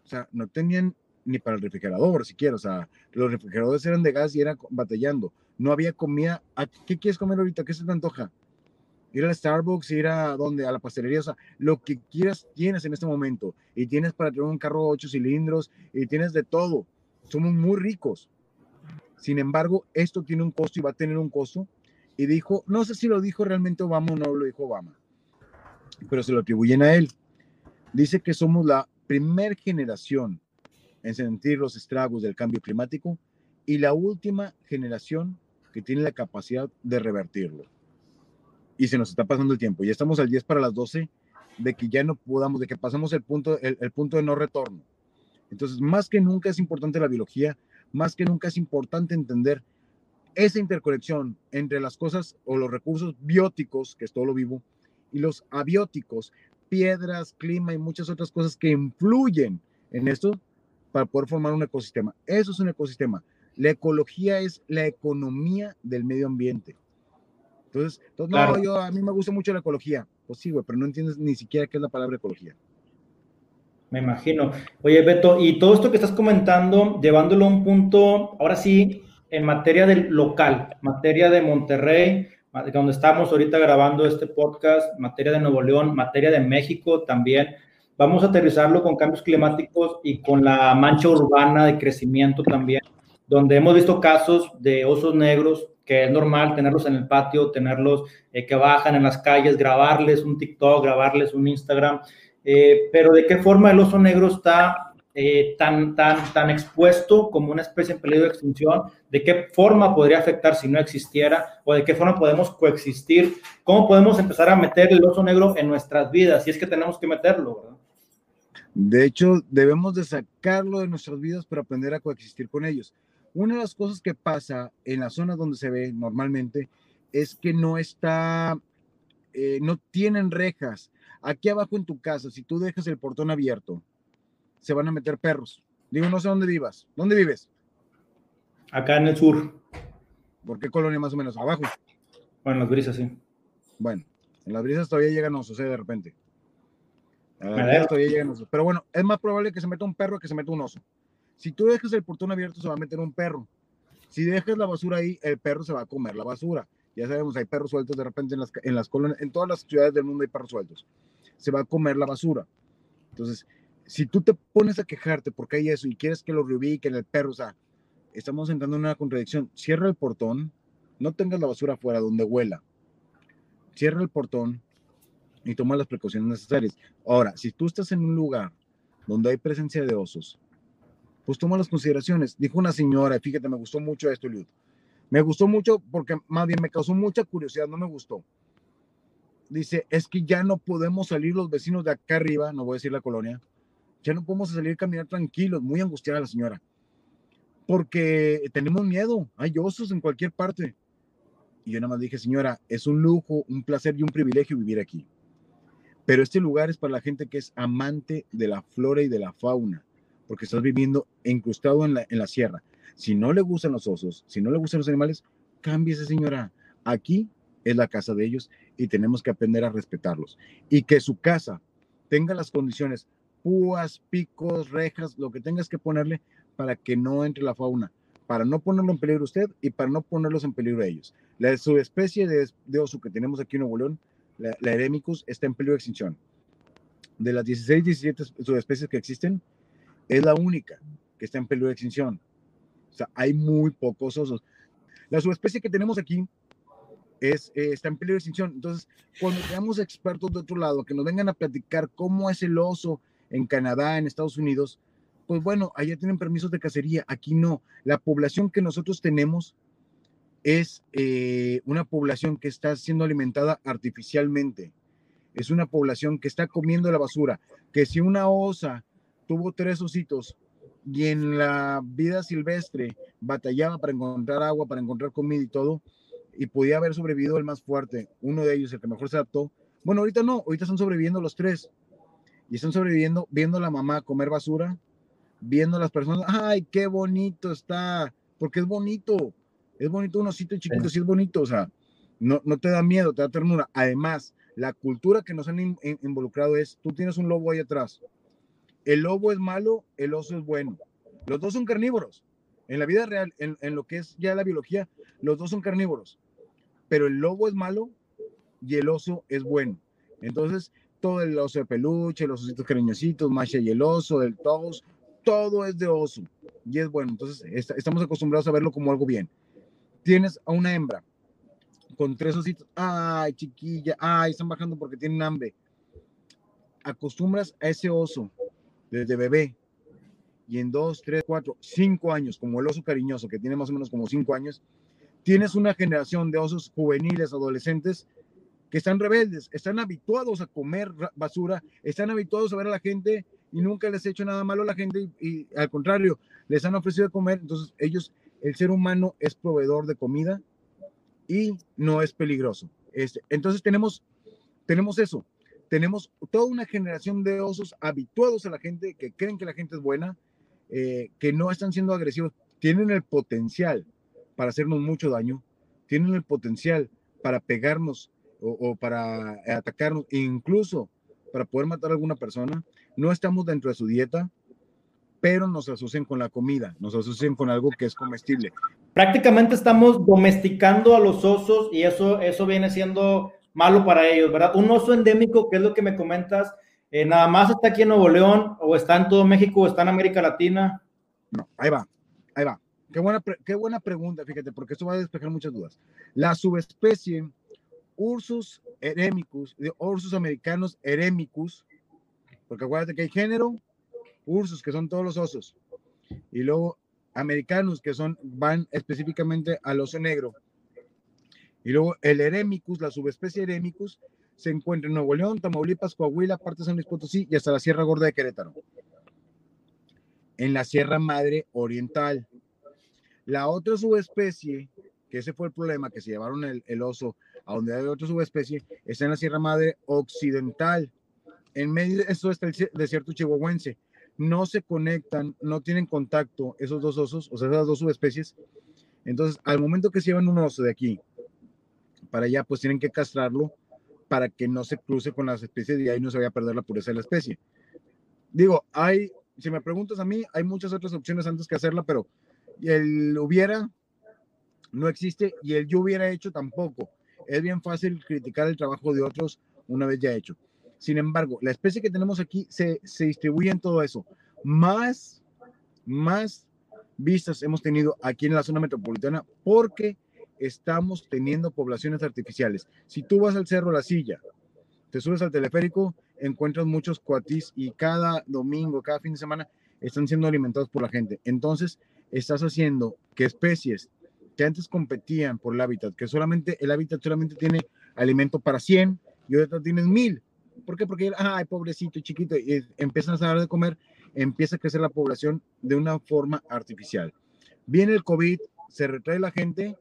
o sea, no tenían ni para el refrigerador siquiera, o sea, los refrigeradores eran de gas y eran batallando, no había comida, ¿qué quieres comer ahorita? ¿Qué se te antoja? Ir al Starbucks, ir a donde, a la pastelería, o sea, lo que quieras tienes en este momento, y tienes para tener un carro ocho cilindros, y tienes de todo, somos muy ricos. Sin embargo, esto tiene un costo y va a tener un costo. Y dijo, no sé si lo dijo realmente Obama o no lo dijo Obama, pero se lo atribuyen a él. Dice que somos la primer generación en sentir los estragos del cambio climático y la última generación que tiene la capacidad de revertirlo. Y se nos está pasando el tiempo. Ya estamos al 10 para las 12 de que ya no podamos, de que pasamos el punto, el, el punto de no retorno. Entonces, más que nunca es importante la biología, más que nunca es importante entender esa interconexión entre las cosas o los recursos bióticos, que es todo lo vivo, y los abióticos, piedras, clima y muchas otras cosas que influyen en esto para poder formar un ecosistema. Eso es un ecosistema. La ecología es la economía del medio ambiente. Entonces, no, yo, a mí me gusta mucho la ecología. Pues sí, güey, pero no entiendes ni siquiera qué es la palabra ecología. Me imagino. Oye, Beto, y todo esto que estás comentando, llevándolo a un punto, ahora sí, en materia del local, materia de Monterrey, donde estamos ahorita grabando este podcast, materia de Nuevo León, materia de México también. Vamos a aterrizarlo con cambios climáticos y con la mancha urbana de crecimiento también, donde hemos visto casos de osos negros, que es normal tenerlos en el patio, tenerlos eh, que bajan en las calles, grabarles un TikTok, grabarles un Instagram, eh, pero de qué forma el oso negro está eh, tan, tan, tan expuesto como una especie en peligro de extinción, de qué forma podría afectar si no existiera, o de qué forma podemos coexistir, cómo podemos empezar a meter el oso negro en nuestras vidas, si es que tenemos que meterlo, ¿verdad? De hecho, debemos de sacarlo de nuestras vidas para aprender a coexistir con ellos. Una de las cosas que pasa en la zona donde se ve normalmente es que no está, eh, no tienen rejas. Aquí abajo en tu casa, si tú dejas el portón abierto, se van a meter perros. Digo, no sé dónde vivas. ¿Dónde vives? Acá en el sur. ¿Por qué colonia más o menos? Abajo. Bueno, en las brisas, sí. Bueno, en las brisas todavía llegan osos, ¿eh? de repente. En las brisas todavía llegan osos. Pero bueno, es más probable que se meta un perro que se meta un oso. Si tú dejas el portón abierto, se va a meter un perro. Si dejas la basura ahí, el perro se va a comer la basura. Ya sabemos, hay perros sueltos de repente en las, en las colonias, en todas las ciudades del mundo hay perros sueltos. Se va a comer la basura. Entonces, si tú te pones a quejarte porque hay eso y quieres que lo reubiquen el perro, o sea, estamos entrando en una contradicción. Cierra el portón, no tengas la basura afuera donde huela. Cierra el portón y toma las precauciones necesarias. Ahora, si tú estás en un lugar donde hay presencia de osos, pues toma las consideraciones. Dijo una señora, fíjate, me gustó mucho esto, Liud. Me gustó mucho porque más bien me causó mucha curiosidad, no me gustó. Dice, es que ya no podemos salir los vecinos de acá arriba, no voy a decir la colonia, ya no podemos salir a caminar tranquilos, muy angustiada la señora, porque tenemos miedo, hay osos en cualquier parte. Y yo nada más dije, señora, es un lujo, un placer y un privilegio vivir aquí. Pero este lugar es para la gente que es amante de la flora y de la fauna, porque estás viviendo incrustado en la, en la sierra. Si no le gustan los osos, si no le gustan los animales, cámbiese, señora. Aquí es la casa de ellos y tenemos que aprender a respetarlos. Y que su casa tenga las condiciones, púas, picos, rejas, lo que tengas que ponerle para que no entre la fauna para no ponerlo en peligro usted y para no ponerlos en peligro a ellos. La subespecie de, de oso que tenemos aquí en Nuevo León, la, la Eremicus, está en peligro de extinción. De las 16, 17 subespecies que existen, es la única que está en peligro de extinción. O sea, hay muy pocos osos. La subespecie que tenemos aquí es, eh, está en peligro de extinción. Entonces, cuando tenemos expertos de otro lado que nos vengan a platicar cómo es el oso en Canadá, en Estados Unidos, pues bueno, allá tienen permisos de cacería, aquí no. La población que nosotros tenemos es eh, una población que está siendo alimentada artificialmente. Es una población que está comiendo la basura, que si una osa tuvo tres ositos y en la vida silvestre batallaba para encontrar agua, para encontrar comida y todo, y podía haber sobrevivido el más fuerte, uno de ellos, el que mejor se adaptó. Bueno, ahorita no, ahorita están sobreviviendo los tres. Y están sobreviviendo viendo a la mamá comer basura, viendo a las personas, ay, qué bonito está, porque es bonito, es bonito un osito chiquito, sí es bonito, o sea, no, no te da miedo, te da ternura. Además, la cultura que nos han involucrado es, tú tienes un lobo ahí atrás, el lobo es malo, el oso es bueno. Los dos son carnívoros. En la vida real, en, en, lo que es ya la biología, los dos son carnívoros. Pero el lobo es malo y el oso es bueno. Entonces, todo el oso de peluche, los ositos cariñositos, Masha y el oso, el todo es de oso y es bueno. Entonces, estamos acostumbrados a verlo como algo bien. Tienes a una hembra con tres ositos, ay, chiquilla, ay, están bajando porque tienen hambre. Acostumbras a ese oso desde bebé y en dos, tres, cuatro, cinco años, como el oso cariñoso que tiene más o menos como cinco años, tienes una generación de osos juveniles, adolescentes, que están rebeldes, están habituados a comer basura, están habituados a ver a la gente y nunca les ha hecho nada malo a la gente y, al contrario, les han ofrecido comer. Entonces ellos, el ser humano es proveedor de comida y no es peligroso. Este, entonces tenemos, tenemos eso, tenemos toda una generación de osos habituados a la gente, que creen que la gente es buena, eh, que no están siendo agresivos, tienen el potencial para hacernos mucho daño, tienen el potencial para pegarnos o, o para atacarnos, incluso para poder matar a alguna persona no estamos dentro de su dieta, pero nos asocian con la comida, nos asocian con algo que es comestible. Prácticamente estamos domesticando a los osos y eso, eso viene siendo malo para ellos, ¿verdad? Un oso endémico, que es lo que me comentas, eh, nada más está aquí en Nuevo León, o está en todo México, o está en América Latina. No, ahí va, ahí va. Qué buena, qué buena pregunta, fíjate, porque esto va a despejar muchas dudas. La subespecie Ursus eremicus, Ursus americanos eremicus, porque acuérdate que hay género, ursos, que son todos los osos, y luego americanos, que son, van específicamente al oso negro. Y luego el Eremicus, la subespecie Eremicus, se encuentra en Nuevo León, Tamaulipas, Coahuila, parte de San Luis Potosí y hasta la Sierra Gorda de Querétaro. En la Sierra Madre Oriental. La otra subespecie, que ese fue el problema, que se llevaron el oso a donde hay otra subespecie, está en la Sierra Madre Occidental en medio de eso está el desierto chihuahuense. No se conectan, no tienen contacto esos dos osos, o sea, esas dos subespecies. Entonces, al momento que se llevan un oso de aquí para allá, pues tienen que castrarlo para que no se cruce con las especies y ahí no se vaya a perder la pureza de la especie. Digo, hay, si me preguntas a mí, hay muchas otras opciones antes que hacerla, pero el hubiera no existe y el yo hubiera hecho tampoco. Es bien fácil criticar el trabajo de otros una vez ya hecho. Sin embargo, la especie que tenemos aquí se, se distribuye en todo eso. Más, más vistas hemos tenido aquí en la zona metropolitana porque estamos teniendo poblaciones artificiales. Si tú vas al cerro La Silla, te subes al teleférico, encuentras muchos cuatis y cada domingo, cada fin de semana están siendo alimentados por la gente. Entonces, estás haciendo que especies que antes competían por el hábitat, que solamente el hábitat solamente tiene alimento para 100 y ahorita tienes 1000. ¿Por qué? Porque, ay, pobrecito, chiquito, y empiezan a dar de comer, empieza a crecer la población de una forma artificial. Viene el COVID, se retrae la gente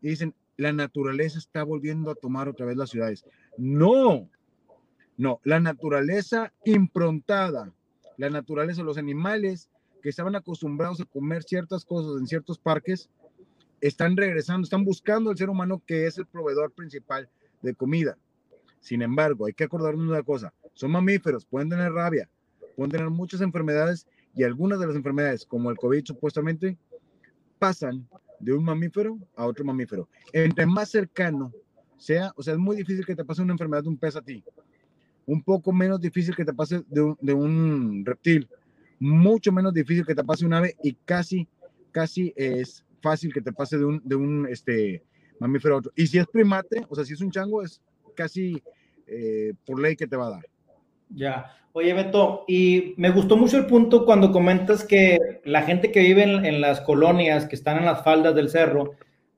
y dicen, la naturaleza está volviendo a tomar otra vez las ciudades. No, no, la naturaleza improntada, la naturaleza, los animales que estaban acostumbrados a comer ciertas cosas en ciertos parques, están regresando, están buscando al ser humano que es el proveedor principal de comida. Sin embargo, hay que acordarnos de una cosa, son mamíferos, pueden tener rabia, pueden tener muchas enfermedades y algunas de las enfermedades, como el COVID supuestamente, pasan de un mamífero a otro mamífero. Entre más cercano sea, o sea, es muy difícil que te pase una enfermedad de un pez a ti, un poco menos difícil que te pase de un, reptil, mucho menos difícil que te pase un ave y casi, casi es fácil que te pase de un, de un este, mamífero a otro. Y si es primate, o sea, si es un chango, es casi eh, por ley que te va a dar. Ya. Oye, Beto, y me gustó mucho el punto cuando comentas que la gente que vive en, las colonias, que están en las faldas del cerro,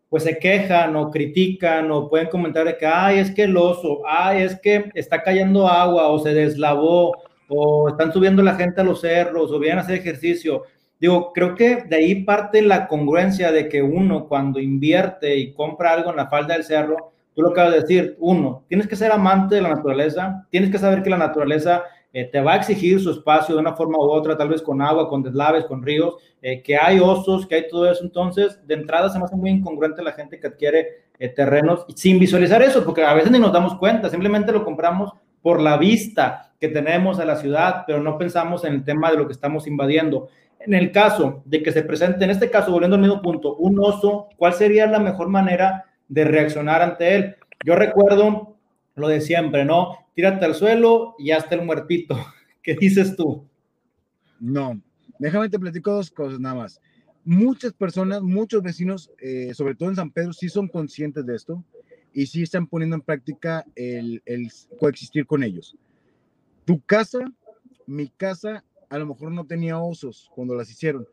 pues se quejan o critican o pueden comentar de que, ay, es que el oso, ay, es que está cayendo agua o se deslavó o están subiendo la gente a los cerros o vienen a hacer ejercicio. Digo, creo que de ahí parte la congruencia de que uno cuando invierte y compra algo en la falda del cerro, tú lo acabas de decir, uno, tienes que ser amante de la naturaleza, tienes que saber que la naturaleza eh, te va a exigir su espacio de una forma u otra, tal vez con agua, con deslaves, con ríos, eh, que hay osos, que hay todo eso. Entonces, de entrada se me hace muy incongruente la gente que adquiere eh, terrenos sin visualizar eso, porque a veces ni nos damos cuenta, simplemente lo compramos por la vista que tenemos a la ciudad, pero no pensamos en el tema de lo que estamos invadiendo. En el caso de que se presente, en este caso, volviendo al mismo punto, un oso, ¿cuál sería la mejor manera de reaccionar ante él? Yo recuerdo lo de siempre, ¿no? Tírate al suelo y ya está el muertito. <laughs> ¿Qué dices tú? No, déjame te platico dos cosas nada más. Muchas personas, muchos vecinos, eh, sobre todo en San Pedro, sí son conscientes de esto y sí están poniendo en práctica el coexistir con ellos. Tu casa, mi casa, a lo mejor no tenía osos cuando las hicieron,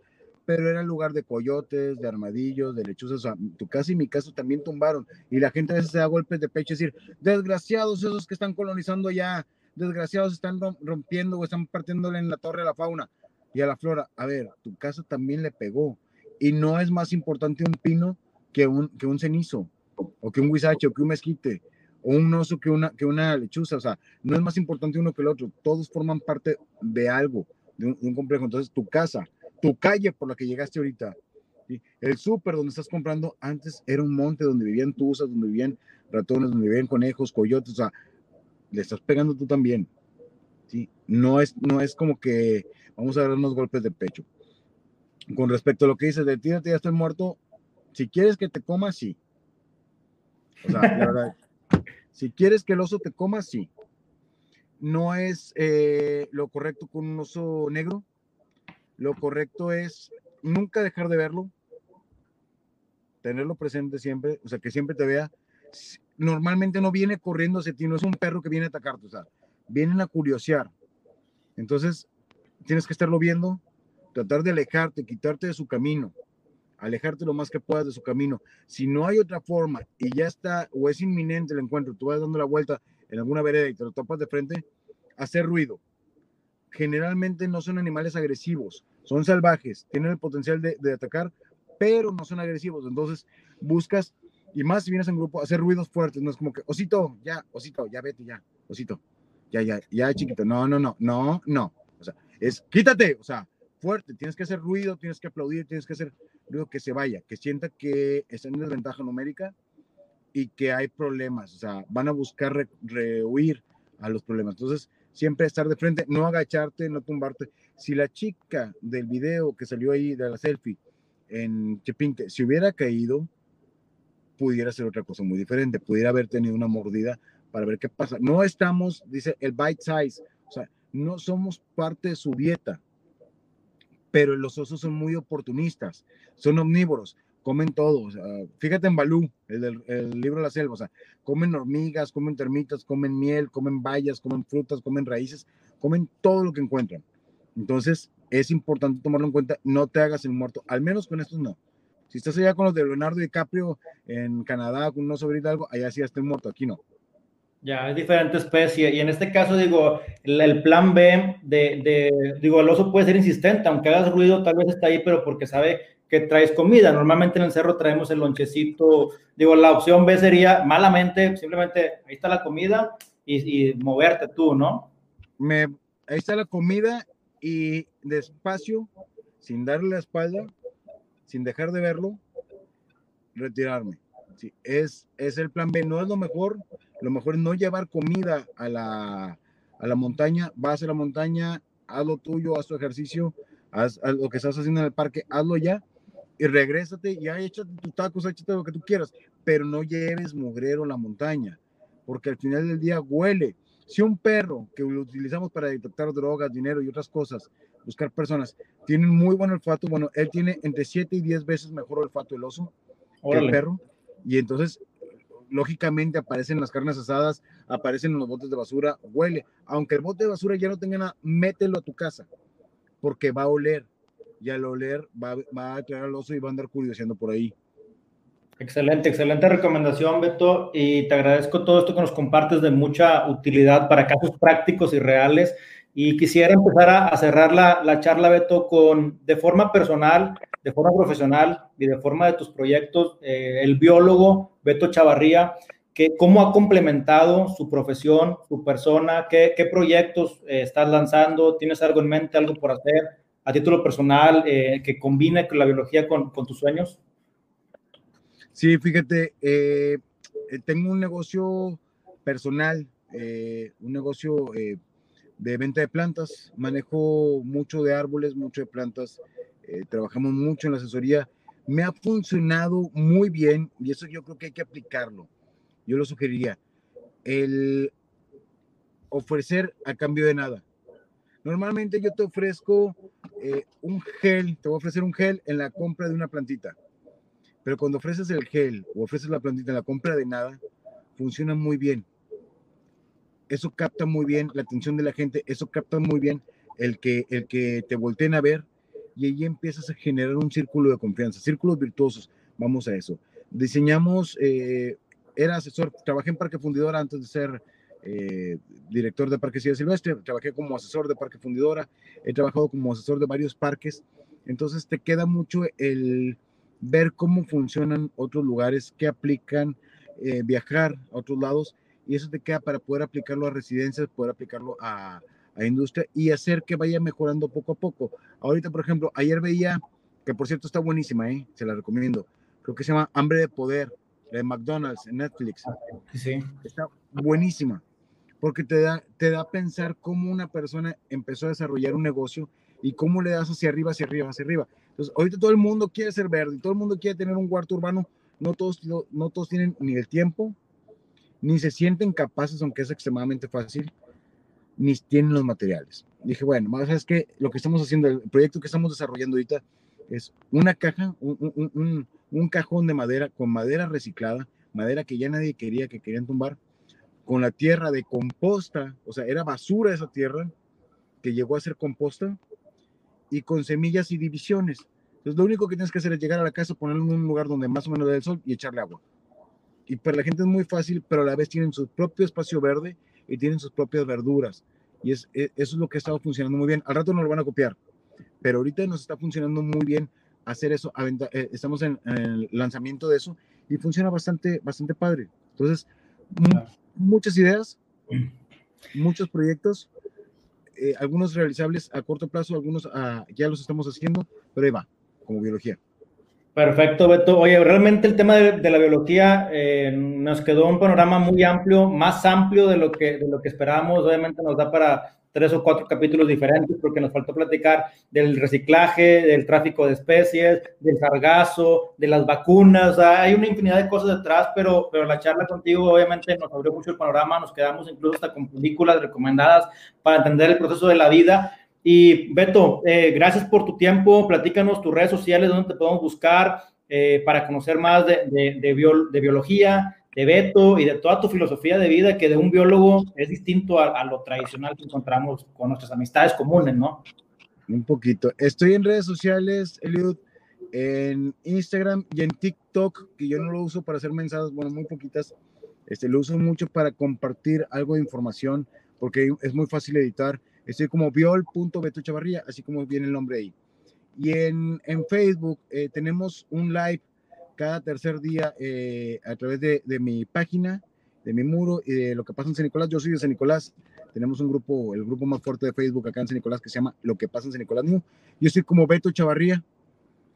pero era el lugar de coyotes, de armadillos, de lechuzas. Tu casa y mi casa también tumbaron. Y la gente a veces se da golpes de pecho y decir, desgraciados esos que están colonizando ya, desgraciados están rompiendo o están partiéndole en la torre a la fauna y a la flora. A ver, tu casa también le pegó. Y no es más importante un pino que un, que un cenizo, o que un huizache, o que un mezquite, o un oso que una, que una lechuza. O sea, no es más importante uno que el otro. Todos forman parte de algo, de un, complejo. Entonces, tu casa tu calle por la que llegaste ahorita, el súper donde estás comprando, antes era un monte donde vivían tuzas, donde vivían ratones, donde vivían conejos, coyotes, o sea, le estás pegando tú también. ¿sí? No, es, no es como que vamos a dar unos golpes de pecho. Con respecto a lo que dices de tírate, ya estoy muerto, si quieres que te coma, sí. O sea, la verdad, si quieres que el oso te coma, sí. No es eh, lo correcto con un oso negro, lo correcto es nunca dejar de verlo, tenerlo presente siempre, o sea, que siempre te vea. Normalmente no viene corriendo hacia ti, no es un perro que viene a atacarte, o sea, vienen a curiosear. Entonces, tienes que estarlo viendo, tratar de alejarte, quitarte de su camino, alejarte lo más que puedas de su camino. Si no hay otra forma y ya está o es inminente el encuentro, tú vas dando la vuelta en alguna vereda y te lo topas de frente, hacer ruido, generalmente no son animales agresivos, son salvajes, tienen el potencial de, atacar, pero no son agresivos. Entonces buscas, y más si vienes en grupo, hacer ruidos fuertes, no es como que, osito, ya, osito, ya vete, ya, osito, ya, ya, ya, chiquito, no, no, no, no, no. O sea, es quítate, o sea, fuerte, tienes que hacer ruido, tienes que aplaudir, tienes que hacer ruido que se vaya, que sienta que está en desventaja numérica y que hay problemas, o sea, van a buscar rehuir a los problemas. Entonces, siempre estar de frente, no agacharte, no tumbarte. Si la chica del video que salió ahí de la selfie en Chepinque, si hubiera caído, pudiera ser otra cosa muy diferente, pudiera haber tenido una mordida para ver qué pasa. No estamos, dice el bite size, o sea, no somos parte de su dieta, pero los osos son muy oportunistas, son omnívoros. Comen todo. O fíjate en Balú, el, el libro de la selva, o sea, comen hormigas, comen termitas, comen miel, comen bayas, comen frutas, comen raíces, comen todo lo que encuentran. Entonces, es importante tomarlo en cuenta, no te hagas el muerto, al menos con estos no. Si estás allá con los de Leonardo DiCaprio en Canadá, con unos sobrino algo, allá sí estoy muerto, aquí no. Ya, es diferente especie. Y en este caso, digo, el, plan B de, digo, el oso puede ser insistente, aunque hagas ruido, tal vez está ahí, pero porque sabe que traes comida. Normalmente en el cerro traemos el lonchecito. Digo, la opción B sería malamente, simplemente ahí está la comida y, y moverte tú, ¿no? Me, ahí está la comida y despacio, sin darle la espalda, sin dejar de verlo, retirarme. Sí, es, es el plan B, no es lo mejor, lo mejor es no llevar comida a la, a la montaña, vas a la montaña, haz lo tuyo, haz tu ejercicio, haz, lo que estás haciendo en el parque, hazlo ya y regrésate, ya échate tus tacos, échate lo que tú quieras, pero no lleves mugrero a la montaña, porque al final del día huele. Si un perro que lo utilizamos para detectar drogas, dinero y otras cosas, buscar personas, tiene muy buen olfato, bueno, él tiene entre 7 y 10 veces mejor olfato el oso que el perro, y entonces lógicamente aparecen las carnes asadas, aparecen en los botes de basura, huele. Aunque el bote de basura ya no tenga nada, mételo a tu casa, porque va a oler. Y al oler va, va a traer al oso y va a andar curioseando por ahí. Excelente, excelente recomendación, Beto. Y te agradezco todo esto que nos compartes de mucha utilidad para casos prácticos y reales. Y quisiera empezar a, cerrar la, la, charla, Beto, con de forma personal, de forma profesional y de forma de tus proyectos, eh, el biólogo Beto Chavarría, que cómo ha complementado su profesión, su persona, qué, qué proyectos eh, estás lanzando, tienes algo en mente, algo por hacer a título personal eh, que combine la biología con, con tus sueños. Sí, fíjate, tengo un negocio personal, un negocio de venta de plantas, manejo mucho de árboles, mucho de plantas, eh, trabajamos mucho en la asesoría, me ha funcionado muy bien y eso yo creo que hay que aplicarlo. Yo lo sugeriría, el ofrecer a cambio de nada. Normalmente yo te ofrezco eh, un gel, te voy a ofrecer un gel en la compra de una plantita, pero cuando ofreces el gel o ofreces la plantita en la compra de nada, funciona muy bien. Eso capta muy bien la atención de la gente, eso capta muy bien el que, el que te volteen a ver y ahí empiezas a generar un círculo de confianza, círculos virtuosos, vamos a eso. Diseñamos, eh, era asesor, trabajé en Parque Fundidora antes de ser eh, director de Parque Ciudad Silvestre, trabajé como asesor de Parque Fundidora, he trabajado como asesor de varios parques, entonces te queda mucho el ver cómo funcionan otros lugares, qué aplican, eh, viajar a otros lados, y eso te queda para poder aplicarlo a residencias, poder aplicarlo a, a industria y hacer que vaya mejorando poco a poco. Ahorita, por ejemplo, ayer veía, que por cierto está buenísima, ¿eh? se la recomiendo, creo que se llama Hambre de Poder, de McDonald's en Netflix. Sí. Está buenísima, porque te da, te da a pensar cómo una persona empezó a desarrollar un negocio y cómo le das hacia arriba, hacia arriba, hacia arriba. Entonces, ahorita todo el mundo quiere ser verde, todo el mundo quiere tener un cuarto urbano, no todos, no todos tienen ni el tiempo, ni se sienten capaces, aunque es extremadamente fácil, ni tienen los materiales. Dije, bueno, es que lo que estamos haciendo, el proyecto que estamos desarrollando ahorita es una caja, un, un, cajón de madera con madera reciclada, madera que ya nadie quería, que querían tumbar, con la tierra de composta, o sea, era basura esa tierra que llegó a ser composta y con semillas y divisiones. Entonces, lo único que tienes que hacer es llegar a la casa, ponerlo en un lugar donde más o menos dé el sol y echarle agua. Y para la gente es muy fácil, pero a la vez tienen su propio espacio verde y tienen sus propias verduras. Y es, e, eso es lo que ha estado funcionando muy bien. Al rato nos lo van a copiar, pero ahorita nos está funcionando muy bien hacer eso. Eh, estamos en, el lanzamiento de eso y funciona bastante, bastante padre. Entonces, muchas ideas, muchos proyectos, eh, algunos realizables a corto plazo, algunos ah, ya los estamos haciendo, pero ahí va, como biología. Perfecto, Beto. Oye, realmente el tema de, la biología eh, nos quedó un panorama muy amplio, más amplio de lo, que, de lo que esperábamos. Obviamente nos da para tres o cuatro capítulos diferentes porque nos faltó platicar del reciclaje, del tráfico de especies, del sargazo, de las vacunas. hay una infinidad de cosas detrás, pero, pero la charla contigo obviamente nos abrió mucho el panorama. Nos quedamos incluso hasta con películas recomendadas para entender el proceso de la vida. Y Beto, eh, gracias por tu tiempo. Platícanos tus redes sociales, dónde te podemos buscar, eh, para conocer más de, de, de, biología, de Beto y de toda tu filosofía de vida, que de un biólogo es distinto a, a, lo tradicional que encontramos con nuestras amistades comunes, ¿no? Un poquito. Estoy en redes sociales, Eliud, en Instagram y en TikTok, que yo no lo uso para hacer mensajes, bueno, muy poquitas. Este, lo uso mucho para compartir algo de información, porque es muy fácil editar. Estoy como viol.betochavarría, así como viene el nombre ahí. Y en, en Facebook eh, tenemos un live cada tercer día eh, a través de, mi página, de mi muro y de lo que pasa en San Nicolás. Yo soy de San Nicolás. Tenemos un grupo, el grupo más fuerte de Facebook acá en San Nicolás que se llama Lo que pasa en San Nicolás. Yo soy como Beto Chavarría.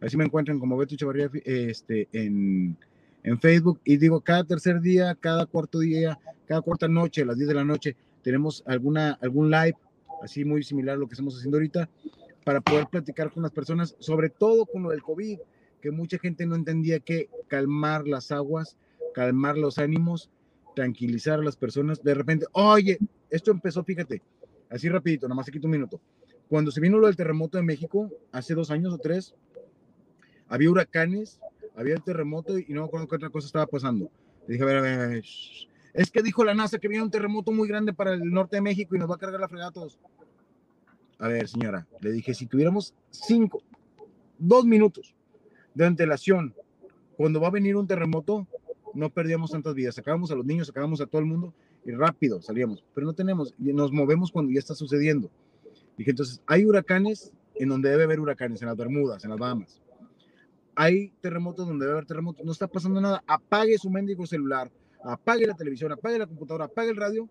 Así me encuentran como Beto Chavarría este, en, en Facebook. Y digo, cada tercer día, cada cuarto día, cada cuarta noche, a las 10 de la noche, tenemos alguna, algún live así muy similar a lo que estamos haciendo ahorita para poder platicar con las personas, sobre todo con lo del COVID, que mucha gente no entendía que calmar las aguas, calmar los ánimos, tranquilizar a las personas. De repente, oye, esto empezó, fíjate, así rapidito, nada más quito un minuto. Cuando se vino lo del terremoto de México, hace dos años o tres, había huracanes, había el terremoto y no me acuerdo qué otra cosa estaba pasando. Le dije, a ver, a ver, a ver es que dijo la NASA que viene un terremoto muy grande para el norte de México y nos va a cargar la fregada a todos. A ver, señora, le dije, si tuviéramos cinco, dos minutos de antelación, cuando va a venir un terremoto, no perdíamos tantas vidas. Sacábamos a los niños, sacábamos a todo el mundo y rápido salíamos. Pero no tenemos, nos movemos cuando ya está sucediendo. Dije, entonces, hay huracanes en donde debe haber huracanes, en las Bermudas, en las Bahamas. Hay terremotos donde debe haber terremotos. No está pasando nada. Apague su mendigo celular, apague la televisión, apague la computadora, apague el radio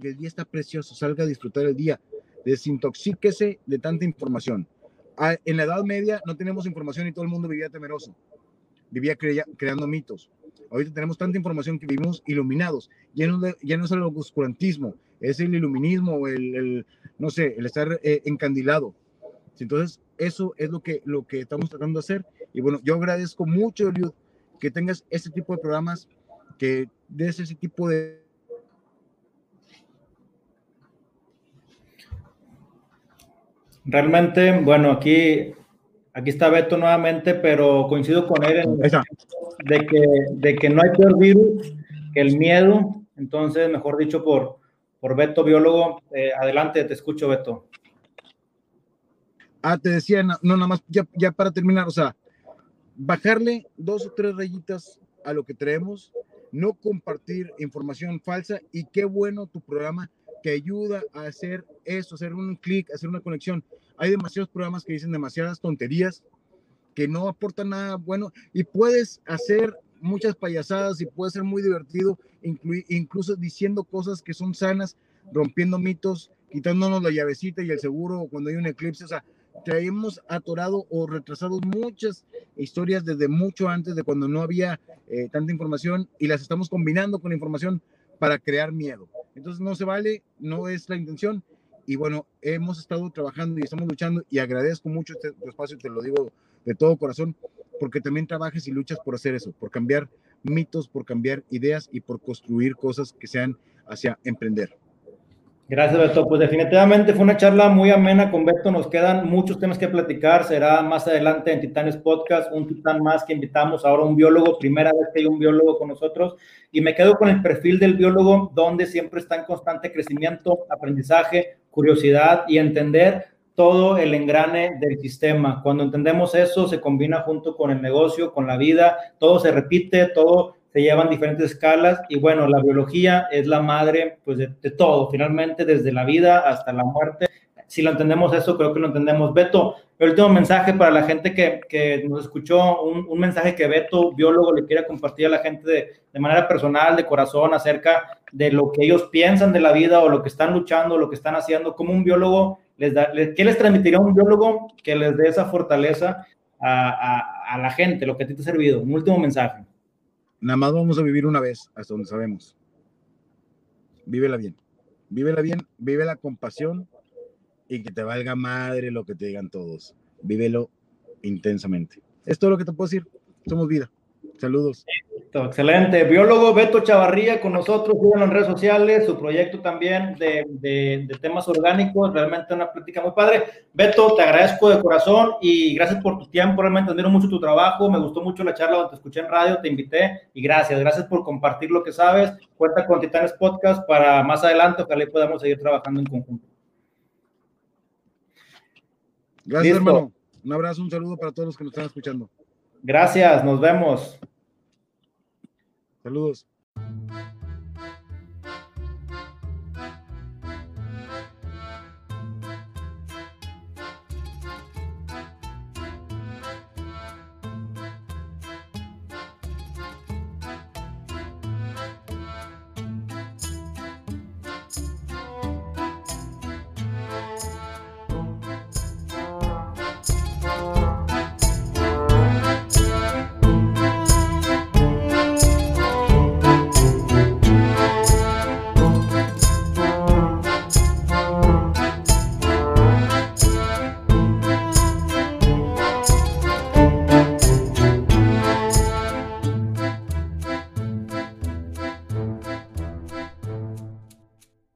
y el día está precioso. Salga a disfrutar el día desintoxíquese de tanta información. En la Edad Media no tenemos información y todo el mundo vivía temeroso, vivía creando mitos. Ahorita tenemos tanta información que vivimos iluminados. Ya no, ya no es el oscurantismo, es el iluminismo, el, no sé, el estar eh, encandilado. Entonces, eso es lo que, lo que estamos tratando de hacer. Y bueno, yo agradezco mucho, Eliud, que tengas este tipo de programas, que des ese tipo de Realmente, bueno, aquí, aquí está Beto nuevamente, pero coincido con él en de que, de que no hay peor virus que el miedo. Entonces, mejor dicho, por, por Beto, biólogo. Eh, adelante, te escucho, Beto. Ah, te decía, no, nada más, ya, ya para terminar, o sea, bajarle dos o tres rayitas a lo que traemos, no compartir información falsa y qué bueno tu programa que ayuda a hacer eso, hacer un clic, hacer una conexión. Hay demasiados programas que dicen demasiadas tonterías que no aportan nada bueno y puedes hacer muchas payasadas y puede ser muy divertido, incluso diciendo cosas que son sanas, rompiendo mitos, quitándonos la llavecita y el seguro cuando hay un eclipse. O sea, traemos atorado o retrasado muchas historias desde mucho antes de cuando no había eh, tanta información y las estamos combinando con información para crear miedo. Entonces no se vale, no es la intención. Y bueno, hemos estado trabajando y estamos luchando y agradezco mucho este espacio, te lo digo de todo corazón, porque también trabajes y luchas por hacer eso, por cambiar mitos, por cambiar ideas y por construir cosas que sean hacia emprender. Gracias, Beto. Pues definitivamente fue una charla muy amena con Beto. Nos quedan muchos temas que platicar. Será más adelante en Titanes Podcast, un titán más que invitamos ahora un biólogo, primera vez que hay un biólogo con nosotros. Y me quedo con el perfil del biólogo, donde siempre está en constante crecimiento, aprendizaje, curiosidad y entender todo el engrane del sistema. Cuando entendemos eso, se combina junto con el negocio, con la vida, todo se repite, todo se llevan diferentes escalas y bueno, la biología es la madre pues de, todo, finalmente desde la vida hasta la muerte. Si lo entendemos eso, creo que lo entendemos. Beto, el último mensaje para la gente que, que nos escuchó, un, un, mensaje que Beto, biólogo, le quiera compartir a la gente de, de, manera personal, de corazón, acerca de lo que ellos piensan de la vida o lo que están luchando, lo que están haciendo, como un biólogo les da, ¿qué les transmitiría un biólogo que les dé esa fortaleza a, a, a la gente, lo que a ti te ha servido? Un último mensaje. Nada más vamos a vivir una vez, hasta donde sabemos. Vívela bien. Vívela bien, vive la compasión y que te valga madre lo que te digan todos. Vívelo intensamente. Es todo lo que te puedo decir. Somos vida. Saludos. excelente. Biólogo Beto Chavarría con nosotros, en redes sociales, su proyecto también de, de, temas orgánicos, realmente una plática muy padre. Beto, te agradezco de corazón y gracias por tu tiempo, realmente admiro mucho tu trabajo, me gustó mucho la charla donde te escuché en radio, te invité y gracias, gracias por compartir lo que sabes. Cuenta con Titanes Podcast para más adelante, ojalá podamos seguir trabajando en conjunto. Gracias, hermano. Un abrazo, un saludo para todos los que nos están escuchando. Gracias, nos vemos. Saludos.